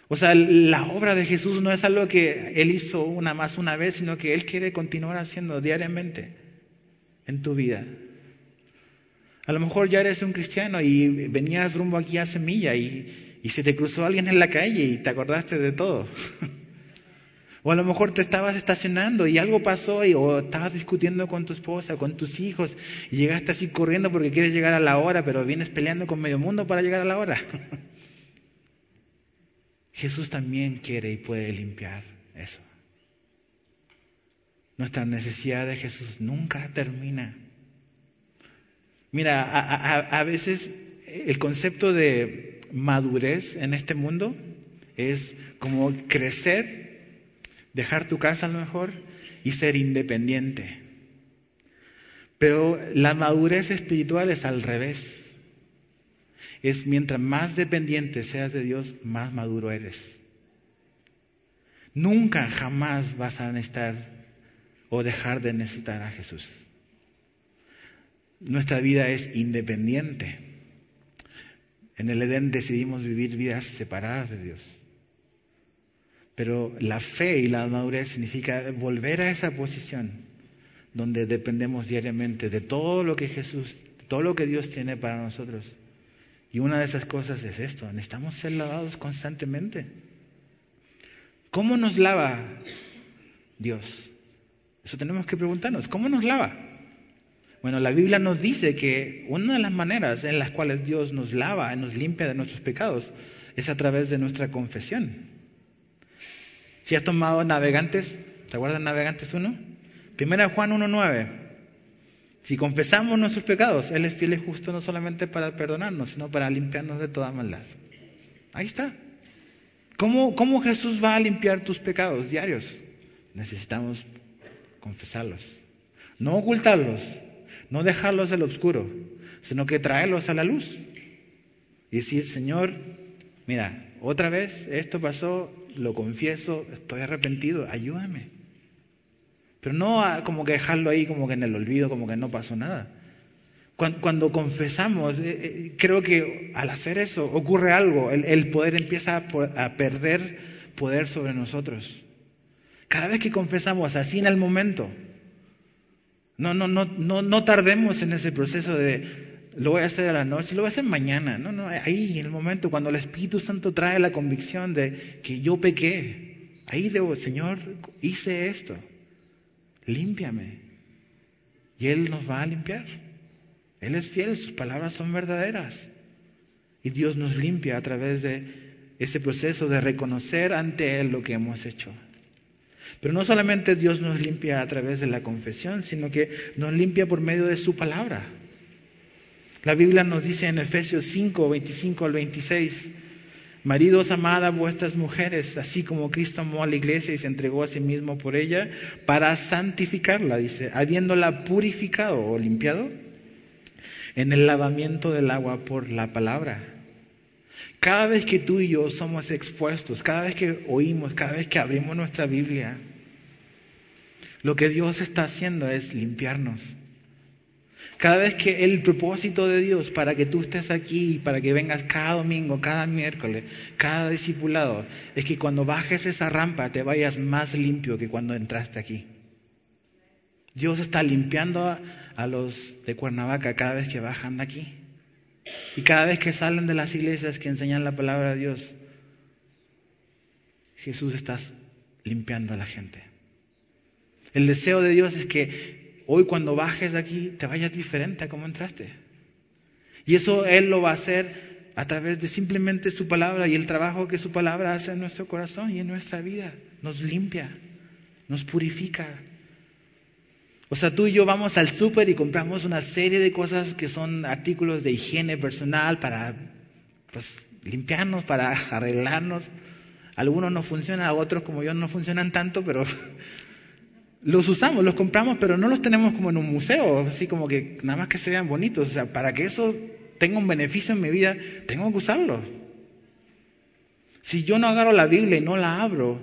O sea, la obra de Jesús no es algo que Él hizo una más una vez, sino que Él quiere continuar haciendo diariamente en tu vida. A lo mejor ya eres un cristiano y venías rumbo aquí a Semilla y, y se te cruzó alguien en la calle y te acordaste de todo. o a lo mejor te estabas estacionando y algo pasó y, o estabas discutiendo con tu esposa, con tus hijos y llegaste así corriendo porque quieres llegar a la hora, pero vienes peleando con medio mundo para llegar a la hora. Jesús también quiere y puede limpiar eso. Nuestra necesidad de Jesús nunca termina. Mira, a, veces el concepto de madurez en este mundo es como crecer, dejar tu casa a lo mejor y ser independiente. Pero la madurez espiritual es al revés. Es mientras más dependiente seas de Dios, más maduro eres. Nunca, jamás vas a necesitar o dejar de necesitar a Jesús nuestra vida es independiente. En el Edén decidimos vivir vidas separadas de Dios. Pero la fe y la madurez significa volver a esa posición donde dependemos diariamente de todo lo que Jesús, todo lo que Dios tiene para nosotros. Y una de esas cosas es esto, necesitamos ser lavados constantemente. ¿Cómo nos lava Dios? Eso tenemos que preguntarnos, ¿cómo nos lava? Bueno, la Biblia nos dice que una de las maneras en las cuales Dios nos lava, y nos limpia de nuestros pecados, es a través de nuestra confesión. Si has tomado Navegantes, ¿te acuerdas Navegantes 1? Primera Juan 1.9. Si confesamos nuestros pecados, Él es fiel y justo no solamente para perdonarnos, sino para limpiarnos de toda maldad. Ahí está. ¿Cómo, ¿Cómo Jesús va a limpiar tus pecados diarios? Necesitamos confesarlos. No ocultarlos, no dejarlos al oscuro, sino que traerlos a la luz. Y decir, Señor, mira, otra vez esto pasó lo confieso, estoy arrepentido, ayúdame. Pero no como que dejarlo ahí como que en el olvido, como que no pasó nada. Cuando, confesamos, eh, eh, creo que al hacer eso ocurre algo, el, poder empieza a, a perder poder sobre nosotros. Cada vez que confesamos así en el momento, no, no, no, no, no tardemos en ese proceso de lo voy a hacer a la noche, lo voy a hacer mañana. No, no, ahí en el momento cuando el Espíritu Santo trae la convicción de que yo pequé, ahí debo, Señor, hice esto, límpiame. Y Él nos va a limpiar. Él es fiel, sus palabras son verdaderas. Y Dios nos limpia a través de ese proceso de reconocer ante Él lo que hemos hecho. Pero no solamente Dios nos limpia a través de la confesión, sino que nos limpia por medio de su palabra. La Biblia nos dice en Efesios 5, 25 al 26, Maridos, amad a vuestras mujeres, así como Cristo amó a la iglesia y se entregó a sí mismo por ella, para santificarla, dice, habiéndola purificado o limpiado en el lavamiento del agua por la palabra. Cada vez que tú y yo somos expuestos, cada vez que oímos, cada vez que abrimos nuestra Biblia, lo que Dios está haciendo es limpiarnos. Cada vez que el propósito de Dios para que tú estés aquí, para que vengas cada domingo, cada miércoles, cada discipulado, es que cuando bajes esa rampa te vayas más limpio que cuando entraste aquí. Dios está limpiando a, a los de Cuernavaca cada vez que bajan de aquí. Y cada vez que salen de las iglesias que enseñan la palabra de Dios, Jesús está limpiando a la gente. El deseo de Dios es que hoy cuando bajes de aquí te vayas diferente a como entraste. Y eso Él lo va a hacer a través de simplemente su palabra y el trabajo que su palabra hace en nuestro corazón y en nuestra vida. Nos limpia, nos purifica. O sea, tú y yo vamos al súper y compramos una serie de cosas que son artículos de higiene personal para pues, limpiarnos, para arreglarnos. Algunos no funcionan, otros como yo no funcionan tanto, pero los usamos, los compramos, pero no los tenemos como en un museo, así como que nada más que se vean bonitos. O sea, para que eso tenga un beneficio en mi vida, tengo que usarlo. Si yo no agarro la Biblia y no la abro,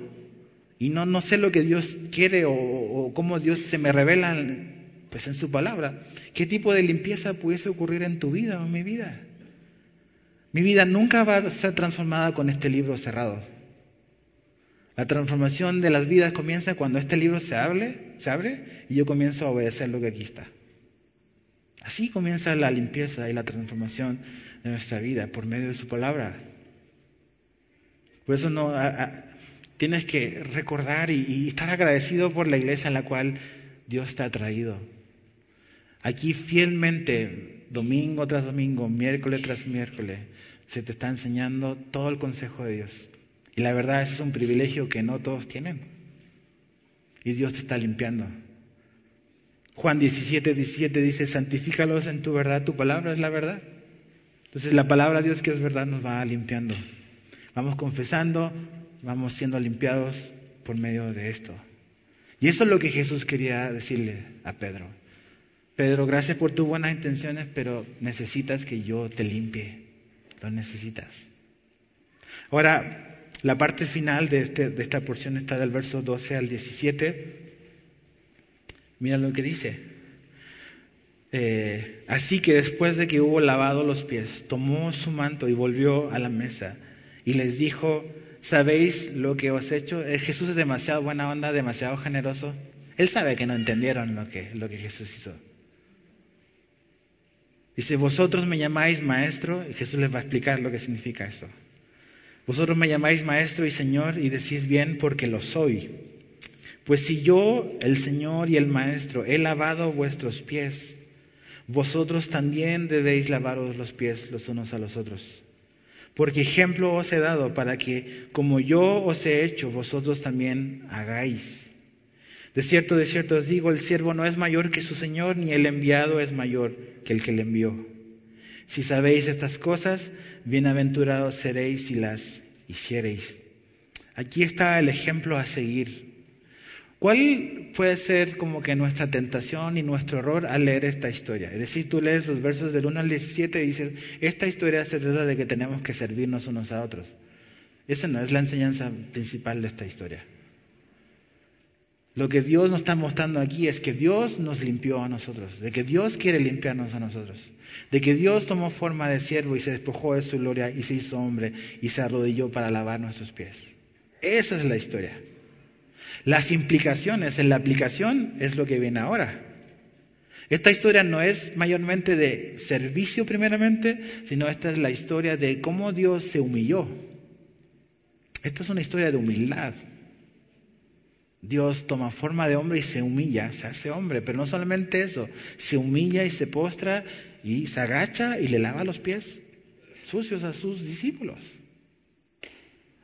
y no, no sé lo que Dios quiere o, cómo Dios se me revela pues en su palabra, ¿qué tipo de limpieza pudiese ocurrir en tu vida o en mi vida? Mi vida nunca va a ser transformada con este libro cerrado. La transformación de las vidas comienza cuando este libro se abre, se abre y yo comienzo a obedecer lo que aquí está. Así comienza la limpieza y la transformación de nuestra vida por medio de su palabra. Por eso no tienes que recordar y, y, estar agradecido por la iglesia en la cual Dios te ha traído. Aquí fielmente, domingo tras domingo, miércoles tras miércoles, se te está enseñando todo el consejo de Dios. Y la verdad, ese es un privilegio que no todos tienen. Y Dios te está limpiando. Juan 17, 17 dice, santifícalos en tu verdad, tu palabra es la verdad. Entonces la palabra de Dios que es verdad nos va limpiando. Vamos confesando, vamos siendo limpiados por medio de esto. Y eso es lo que Jesús quería decirle a Pedro. Pedro, gracias por tus buenas intenciones, pero necesitas que yo te limpie. Lo necesitas. Ahora, la parte final de, este, de esta porción está del verso 12 al 17. Mira lo que dice. Eh, así que después de que hubo lavado los pies, tomó su manto y volvió a la mesa y les dijo, ¿sabéis lo que os he hecho? Eh, Jesús es demasiado buena onda, demasiado generoso. Él sabe que no entendieron lo que, lo que Jesús hizo. Dice, vosotros me llamáis maestro, y Jesús les va a explicar lo que significa eso. Vosotros me llamáis maestro y señor y decís bien porque lo soy. Pues si yo, el Señor y el Maestro, he lavado vuestros pies, vosotros también debéis lavaros los pies los unos a los otros. Porque ejemplo os he dado para que, como yo os he hecho, vosotros también hagáis. De cierto, de cierto os digo, el siervo no es mayor que su Señor, ni el enviado es mayor que el que le envió. Si sabéis estas cosas, bienaventurados seréis si las hiciereis. Aquí está el ejemplo a seguir. ¿Cuál puede ser como que nuestra tentación y nuestro error al leer esta historia? Es decir, tú lees los versos del 1 al 17 y dices, esta historia se trata de que tenemos que servirnos unos a otros. Esa no es la enseñanza principal de esta historia. Lo que Dios nos está mostrando aquí es que Dios nos limpió a nosotros, de que Dios quiere limpiarnos a nosotros, de que Dios tomó forma de siervo y se despojó de su gloria y se hizo hombre y se arrodilló para lavar nuestros pies. Esa es la historia. Las implicaciones en la aplicación es lo que viene ahora. Esta historia no es mayormente de servicio primeramente, sino esta es la historia de cómo Dios se humilló. Esta es una historia de humildad. Dios toma forma de hombre y se humilla, se hace hombre, pero no solamente eso, se humilla y se postra y se agacha y le lava los pies sucios a sus discípulos.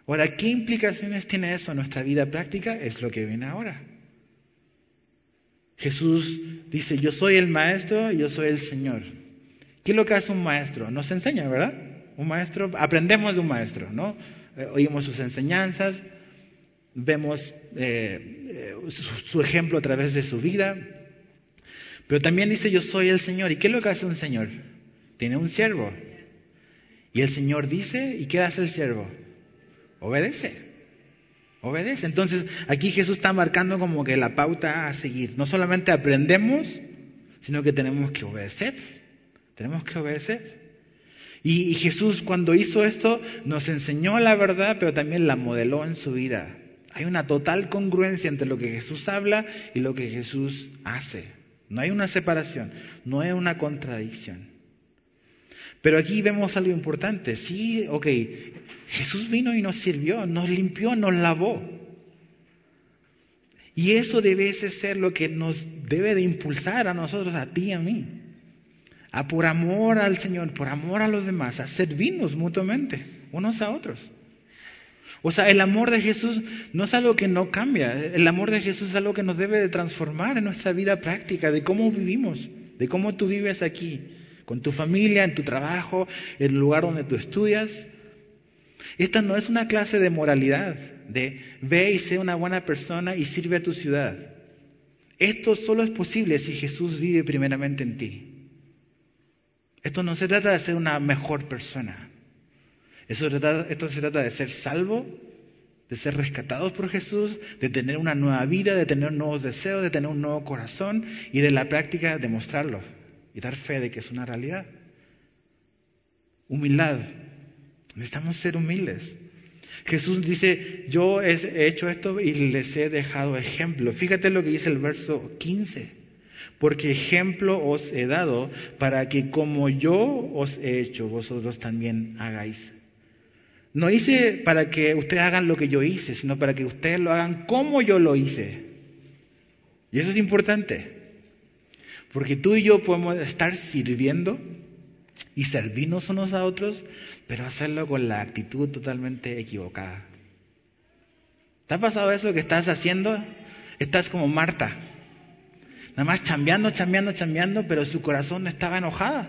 Ahora, ¿qué implicaciones tiene eso en nuestra vida práctica? Es lo que viene ahora. Jesús dice, yo soy el maestro y yo soy el Señor. ¿Qué es lo que hace un maestro? Nos enseña, ¿verdad? Un maestro, aprendemos de un maestro, ¿no? Eh, oímos sus enseñanzas, vemos eh, eh, su, ejemplo a través de su vida, pero también dice, yo soy el Señor. ¿Y qué es lo que hace un Señor? Tiene un siervo. Y el Señor dice, ¿y qué hace el siervo? Obedece. Obedece. Entonces, aquí Jesús está marcando como que la pauta a seguir. No solamente aprendemos, sino que tenemos que obedecer. Tenemos que obedecer. Y, Jesús cuando hizo esto nos enseñó la verdad, pero también la modeló en su vida. Hay una total congruencia entre lo que Jesús habla y lo que Jesús hace. No hay una separación, no hay una contradicción. Pero aquí vemos algo importante. Sí, ok, Jesús vino y nos sirvió, nos limpió, nos lavó. Y eso debe ser lo que nos debe de impulsar a nosotros, a ti y a mí. A por amor al Señor, por amor a los demás, a servirnos mutuamente, unos a otros. O sea, el amor de Jesús no es algo que no cambia, el amor de Jesús es algo que nos debe de transformar en nuestra vida práctica, de cómo vivimos, de cómo tú vives aquí, con tu familia, en tu trabajo, en el lugar donde tú estudias. Esta no es una clase de moralidad, de ve y sé una buena persona y sirve a tu ciudad. Esto solo es posible si Jesús vive primeramente en ti. Esto no se trata de ser una mejor persona. Esto se trata de ser salvo, de ser rescatados por Jesús, de tener una nueva vida, de tener nuevos deseos, de tener un nuevo corazón y de la práctica demostrarlo y dar fe de que es una realidad. Humildad. Necesitamos ser humildes. Jesús dice, yo he hecho esto y les he dejado ejemplo. Fíjate lo que dice el verso 15. Porque ejemplo os he dado para que como yo os he hecho, vosotros también hagáis. No hice para que ustedes hagan lo que yo hice, sino para que ustedes lo hagan como yo lo hice. Y eso es importante. Porque tú y yo podemos estar sirviendo y servirnos unos a otros, pero hacerlo con la actitud totalmente equivocada. ¿Te ha pasado eso que estás haciendo? Estás como Marta, nada más chambeando, chambeando, chambeando, pero su corazón estaba enojada.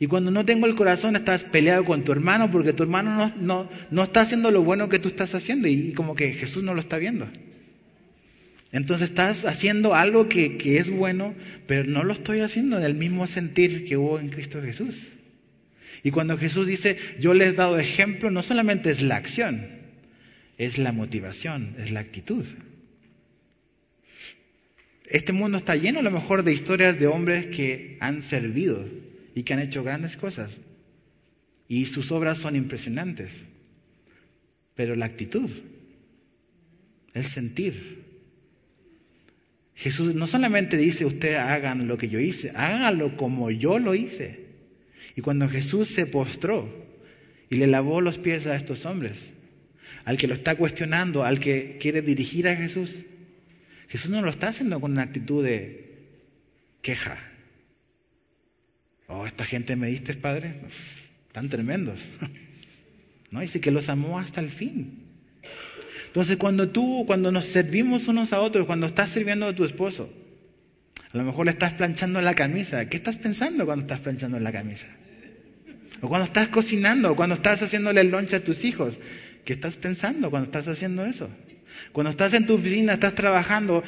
Y cuando no tengo el corazón, estás peleado con tu hermano porque tu hermano no, no, no está haciendo lo bueno que tú estás haciendo y como que Jesús no lo está viendo. Entonces estás haciendo algo que, es bueno, pero no lo estoy haciendo en el mismo sentir que hubo en Cristo Jesús. Y cuando Jesús dice, yo les he dado ejemplo, no solamente es la acción, es la motivación, es la actitud. Este mundo está lleno a lo mejor de historias de hombres que han servido y que han hecho grandes cosas. Y sus obras son impresionantes. Pero la actitud, el sentir, Jesús no solamente dice, ustedes hagan lo que yo hice, háganlo como yo lo hice. Y cuando Jesús se postró y le lavó los pies a estos hombres, al que lo está cuestionando, al que quiere dirigir a Jesús, Jesús no lo está haciendo con una actitud de queja. Oh, esta gente me diste, Padre, tan tremendos. No, dice que los amó hasta el fin. Entonces, cuando tú, cuando nos servimos unos a otros, cuando estás sirviendo a tu esposo, a lo mejor le estás planchando la camisa. ¿Qué estás pensando cuando estás planchando la camisa? O cuando estás cocinando, o cuando estás haciéndole el lunch a tus hijos. ¿Qué estás pensando cuando estás haciendo eso? Cuando estás en tu oficina, estás trabajando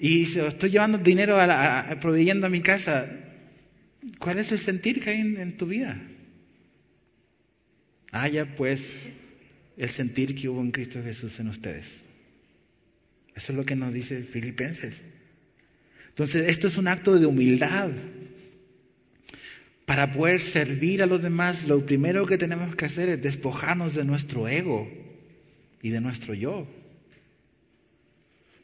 y estoy llevando dinero a, proveyendo a mi casa, ¿cuál es el sentir que hay en, tu vida? Haya pues el sentir que hubo en Cristo Jesús en ustedes. Eso es lo que nos dice Filipenses. Entonces, esto es un acto de humildad. Para poder servir a los demás, lo primero que tenemos que hacer es despojarnos de nuestro ego y de nuestro yo.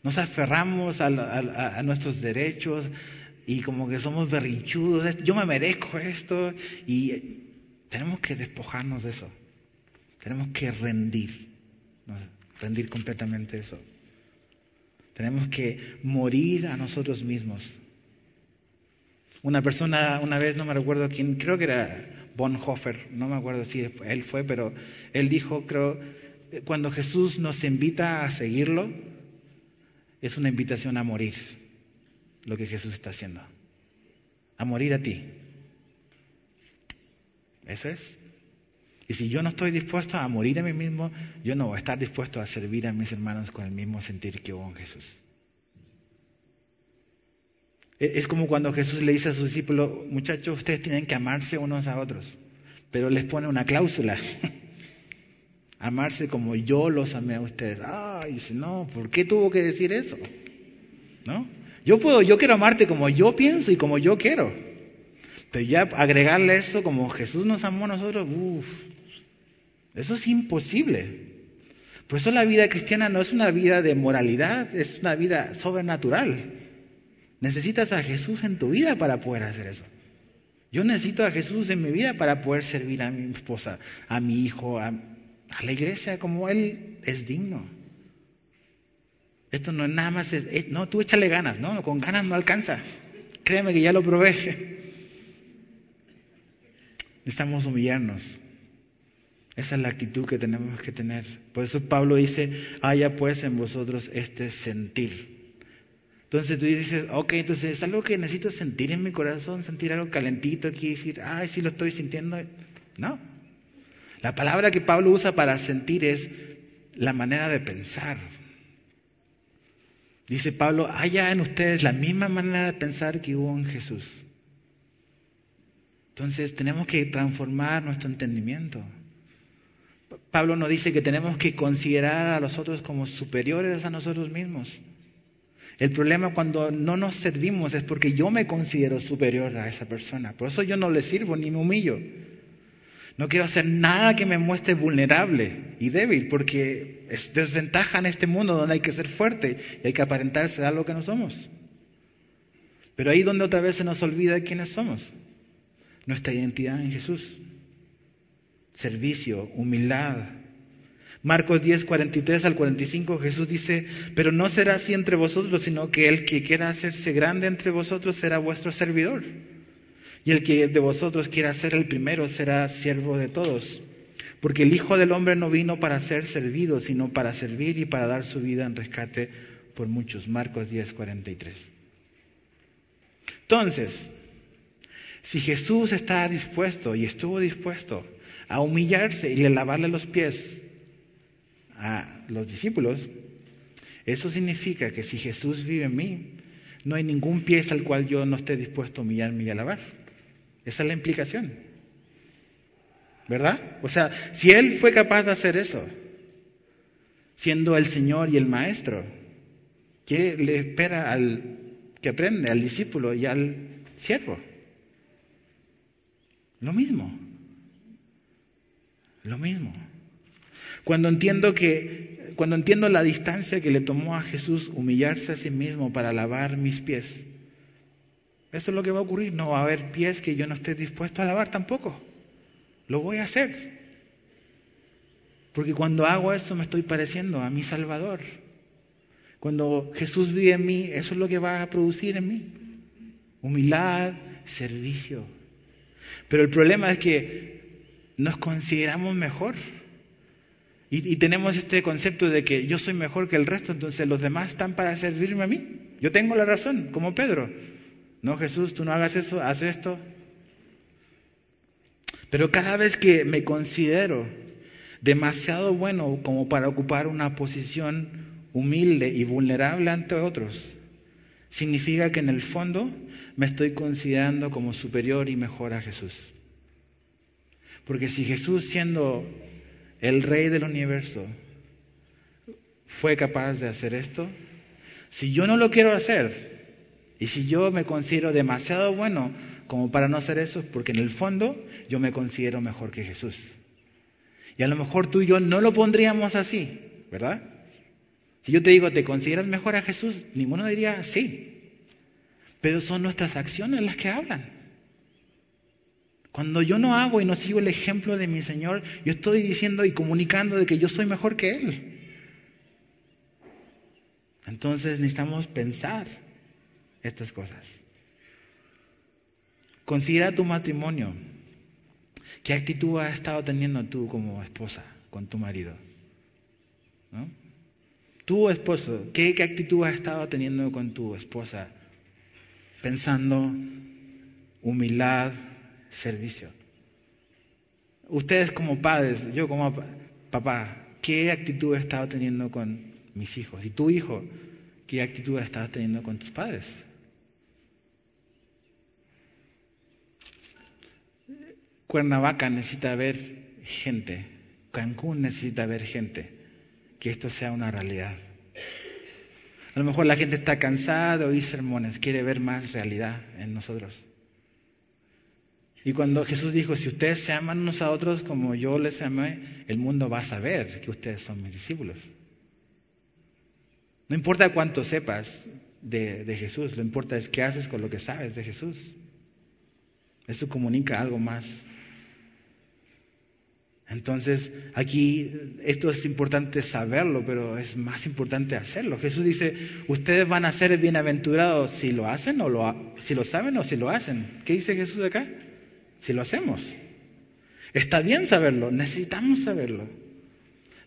Nos aferramos a, nuestros derechos y como que somos berrinchudos. Yo me merezco esto y tenemos que despojarnos de eso. Tenemos que rendir, rendir completamente eso. Tenemos que morir a nosotros mismos. Una persona, una vez, no me recuerdo quién, creo que era Bonhoeffer, no me acuerdo si él fue, pero él dijo, creo, cuando Jesús nos invita a seguirlo, es una invitación a morir, lo que Jesús está haciendo, a morir a ti. Eso es. Y si yo no estoy dispuesto a morir a mí mismo, yo no voy a estar dispuesto a servir a mis hermanos con el mismo sentir que hubo en Jesús. E, es como cuando Jesús le dice a sus discípulos, muchachos, ustedes tienen que amarse unos a otros, pero les pone una cláusula. amarse como yo los amé a ustedes. Ah, dice, no, ¿por qué tuvo que decir eso? ¿No? Yo puedo, yo quiero amarte como yo pienso y como yo quiero. Pero ya agregarle eso como Jesús nos amó a nosotros, uff, eso es imposible. Por eso la vida cristiana no es una vida de moralidad, es una vida sobrenatural. Necesitas a Jesús en tu vida para poder hacer eso. Yo necesito a Jesús en mi vida para poder servir a mi esposa, a mi hijo, a, a la iglesia como Él es digno. Esto no es nada más, no, tú échale ganas, no, con ganas no alcanza. Créeme que ya lo probé. Necesitamos humillarnos. Esa es la actitud que tenemos que tener. Por eso Pablo dice, haya pues en vosotros este sentir. Entonces tú dices, ok, entonces es algo que necesito sentir en mi corazón, sentir algo calentito aquí, decir, ay, sí lo estoy sintiendo. No, la palabra que Pablo usa para sentir es la manera de pensar. Dice Pablo, haya en ustedes la misma manera de pensar que hubo en Jesús. Entonces tenemos que transformar nuestro entendimiento. Pablo nos dice que tenemos que considerar a los otros como superiores a nosotros mismos. El problema cuando no nos servimos es porque yo me considero superior a esa persona. Por eso yo no le sirvo ni me humillo. No quiero hacer nada que me muestre vulnerable y débil, porque es desventaja en este mundo donde hay que ser fuerte y hay que aparentarse de algo que no somos. Pero ahí donde otra vez se nos olvida quiénes somos. Nuestra identidad en Jesús. Servicio, humildad. Marcos 10, 43 al 45 Jesús dice, pero no será así entre vosotros, sino que el que quiera hacerse grande entre vosotros será vuestro servidor. Y el que de vosotros quiera ser el primero será siervo de todos. Porque el Hijo del Hombre no vino para ser servido, sino para servir y para dar su vida en rescate por muchos. Marcos 10, 43. Entonces, si Jesús estaba dispuesto y estuvo dispuesto a humillarse y a lavarle los pies a los discípulos, eso significa que si Jesús vive en mí, no hay ningún pie al cual yo no esté dispuesto a humillarme y a lavar. Esa es la implicación. ¿Verdad? O sea, si Él fue capaz de hacer eso, siendo el Señor y el Maestro, ¿qué le espera al que aprende, al discípulo y al siervo? Lo mismo. Lo mismo. Cuando entiendo que, cuando entiendo la distancia que le tomó a Jesús humillarse a sí mismo para lavar mis pies, eso es lo que va a ocurrir. No va a haber pies que yo no esté dispuesto a lavar tampoco. Lo voy a hacer. Porque cuando hago eso me estoy pareciendo a mi Salvador. Cuando Jesús vive en mí, eso es lo que va a producir en mí. Humildad, servicio. Pero el problema es que nos consideramos mejor. Y, y, tenemos este concepto de que yo soy mejor que el resto, entonces los demás están para servirme a mí. Yo tengo la razón, como Pedro. No, Jesús, tú no hagas eso, haz esto. Pero cada vez que me considero demasiado bueno como para ocupar una posición humilde y vulnerable ante otros, significa que en el fondo me estoy considerando como superior y mejor a Jesús. Porque si Jesús siendo el rey del universo, fue capaz de hacer esto, si yo no lo quiero hacer y si yo me considero demasiado bueno como para no hacer eso, porque en el fondo yo me considero mejor que Jesús. Y a lo mejor tú y yo no lo pondríamos así, ¿verdad? Si yo te digo, ¿te consideras mejor a Jesús? Ninguno diría sí. Pero son nuestras acciones las que hablan. Cuando yo no hago y no sigo el ejemplo de mi Señor, yo estoy diciendo y comunicando de que yo soy mejor que Él. Entonces necesitamos pensar estas cosas. Considera tu matrimonio. ¿Qué actitud has estado teniendo tú como esposa con tu marido? ¿No? Tu esposo, ¿qué, ¿qué actitud has estado teniendo con tu esposa? Pensando humildad, servicio. Ustedes como padres, yo como papá, ¿qué actitud has estado teniendo con mis hijos? Y tu hijo, ¿qué actitud has estado teniendo con tus padres? Cuernavaca necesita ver gente, Cancún necesita ver gente, que esto sea una realidad. A lo mejor la gente está cansada de oír sermones, quiere ver más realidad en nosotros. Y cuando Jesús dijo, si ustedes se aman unos a otros como yo les amé, el mundo va a saber que ustedes son mis discípulos. No importa cuánto sepas de, de Jesús, lo importa es qué haces con lo que sabes de Jesús. Eso comunica algo más entonces, aquí esto es importante saberlo, pero es más importante hacerlo. Jesús dice, ustedes van a ser bienaventurados si lo hacen o lo, si lo saben o si lo hacen. ¿Qué dice Jesús acá? Si lo hacemos. Está bien saberlo, necesitamos saberlo.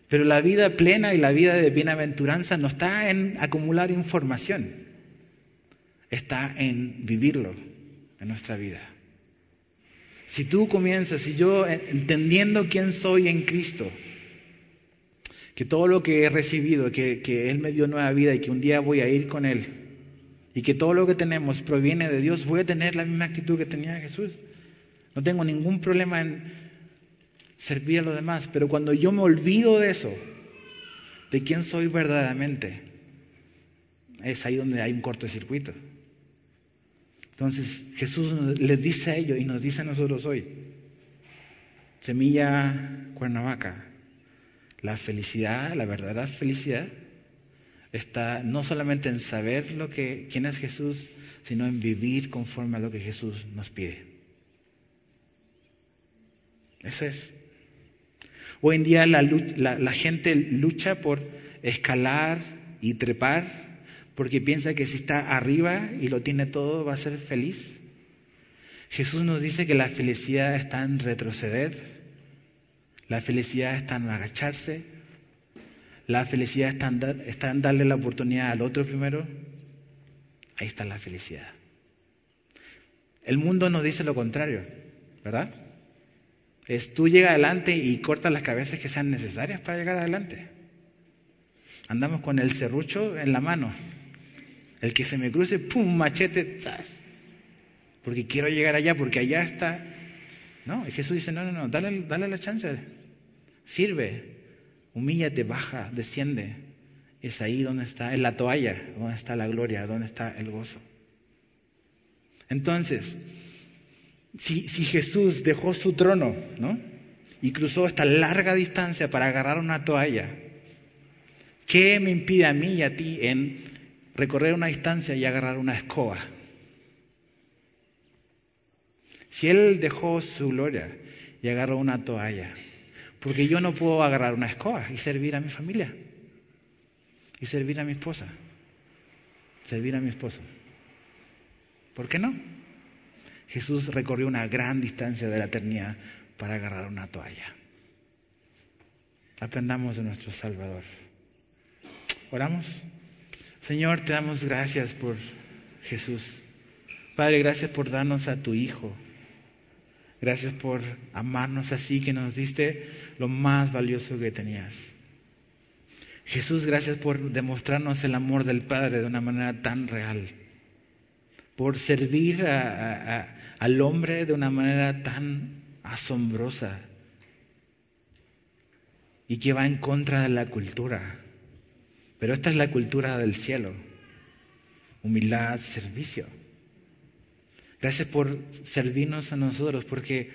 Pero la vida plena y la vida de bienaventuranza no está en acumular información, está en vivirlo en nuestra vida. Si tú comienzas, si yo entendiendo quién soy en Cristo, que todo lo que he recibido, que, que, Él me dio nueva vida y que un día voy a ir con Él, y que todo lo que tenemos proviene de Dios, voy a tener la misma actitud que tenía Jesús. No tengo ningún problema en servir a los demás, pero cuando yo me olvido de eso, de quién soy verdaderamente, es ahí donde hay un cortocircuito. Entonces Jesús les dice a ellos y nos dice a nosotros hoy, Semilla Cuernavaca, la felicidad, la verdadera felicidad, está no solamente en saber lo que, quién es Jesús, sino en vivir conforme a lo que Jesús nos pide. Eso es. Hoy en día la, la gente lucha por escalar y trepar porque piensa que si está arriba y lo tiene todo va a ser feliz. Jesús nos dice que la felicidad está en retroceder, la felicidad está en agacharse, la felicidad está en, darle la oportunidad al otro primero. Ahí está la felicidad. El mundo nos dice lo contrario, ¿verdad? Es tú llega adelante y corta las cabezas que sean necesarias para llegar adelante. Andamos con el serrucho en la mano. El que se me cruce, ¡pum! machete, ¡zas! Porque quiero llegar allá, porque allá está. No, y Jesús dice, no, no, no, dale, dale la chance. Sirve, humíllate, baja, desciende. Es ahí donde está, en la toalla, donde está la gloria, donde está el gozo. Entonces, si, si Jesús dejó su trono, ¿no? Y cruzó esta larga distancia para agarrar una toalla, ¿qué me impide a mí y a ti en recorrer una distancia y agarrar una escoba. Si Él dejó su gloria y agarró una toalla, porque yo no puedo agarrar una escoba y servir a mi familia, y servir a mi esposa, servir a mi esposo. ¿Por qué no? Jesús recorrió una gran distancia de la eternidad para agarrar una toalla. Aprendamos de nuestro Salvador. ¿Oramos? Señor, te damos gracias por Jesús. Padre, gracias por darnos a tu Hijo. Gracias por amarnos así que nos diste lo más valioso que tenías. Jesús, gracias por demostrarnos el amor del Padre de una manera tan real. Por servir al hombre de una manera tan asombrosa. y que va en contra de la cultura. Pero esta es la cultura del cielo. Humildad, servicio. Gracias por servirnos a nosotros, porque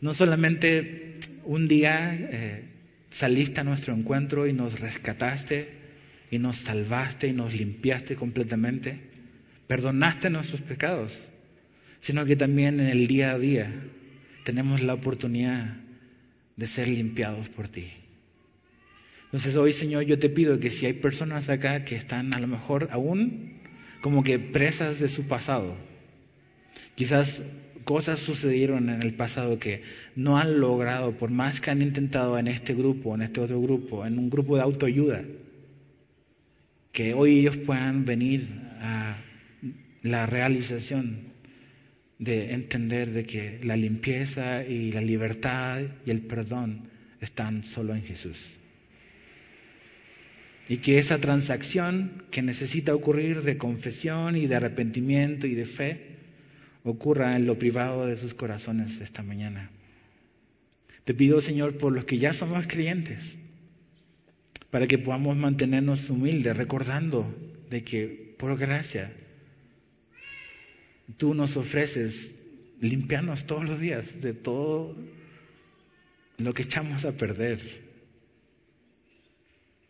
no solamente un día eh, saliste a nuestro encuentro y nos rescataste y nos salvaste y nos limpiaste completamente, perdonaste nuestros pecados, sino que también en el día a día tenemos la oportunidad de ser limpiados por ti. Entonces hoy, Señor, yo te pido que si hay personas acá que están a lo mejor aún como que presas de su pasado, Quizás cosas sucedieron en el pasado que no han logrado, por más que han intentado en este grupo, en este otro grupo, en un grupo de autoayuda, que hoy ellos puedan venir a la realización de entender de que la limpieza y la libertad y el perdón están solo en Jesús. Y que esa transacción que necesita ocurrir de confesión y de arrepentimiento y de fe, ocurra en lo privado de sus corazones esta mañana. Te pido, Señor, por los que ya somos creyentes, para que podamos mantenernos humildes, recordando de que por gracia tú nos ofreces limpiarnos todos los días de todo lo que echamos a perder.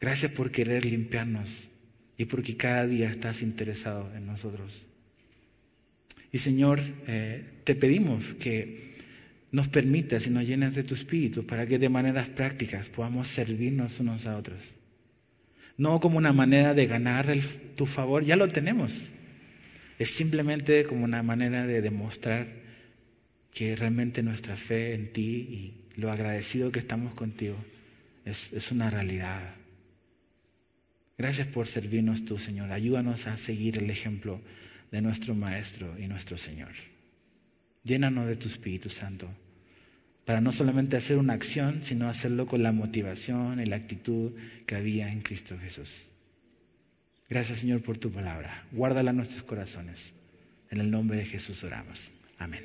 Gracias por querer limpiarnos y porque cada día estás interesado en nosotros. Y Señor, eh, te pedimos que nos permitas y nos llenes de tu espíritu para que de maneras prácticas podamos servirnos unos a otros. No como una manera de ganar tu favor, ya lo tenemos. Es simplemente como una manera de demostrar que realmente nuestra fe en ti y lo agradecido que estamos contigo es, es una realidad. Gracias por servirnos tú, Señor. Ayúdanos a seguir el ejemplo de nuestro Maestro y nuestro Señor. Llénanos de tu Espíritu Santo, para no solamente hacer una acción, sino hacerlo con la motivación y la actitud que había en Cristo Jesús. Gracias Señor por tu palabra. Guárdala en nuestros corazones. En el nombre de Jesús oramos. Amén.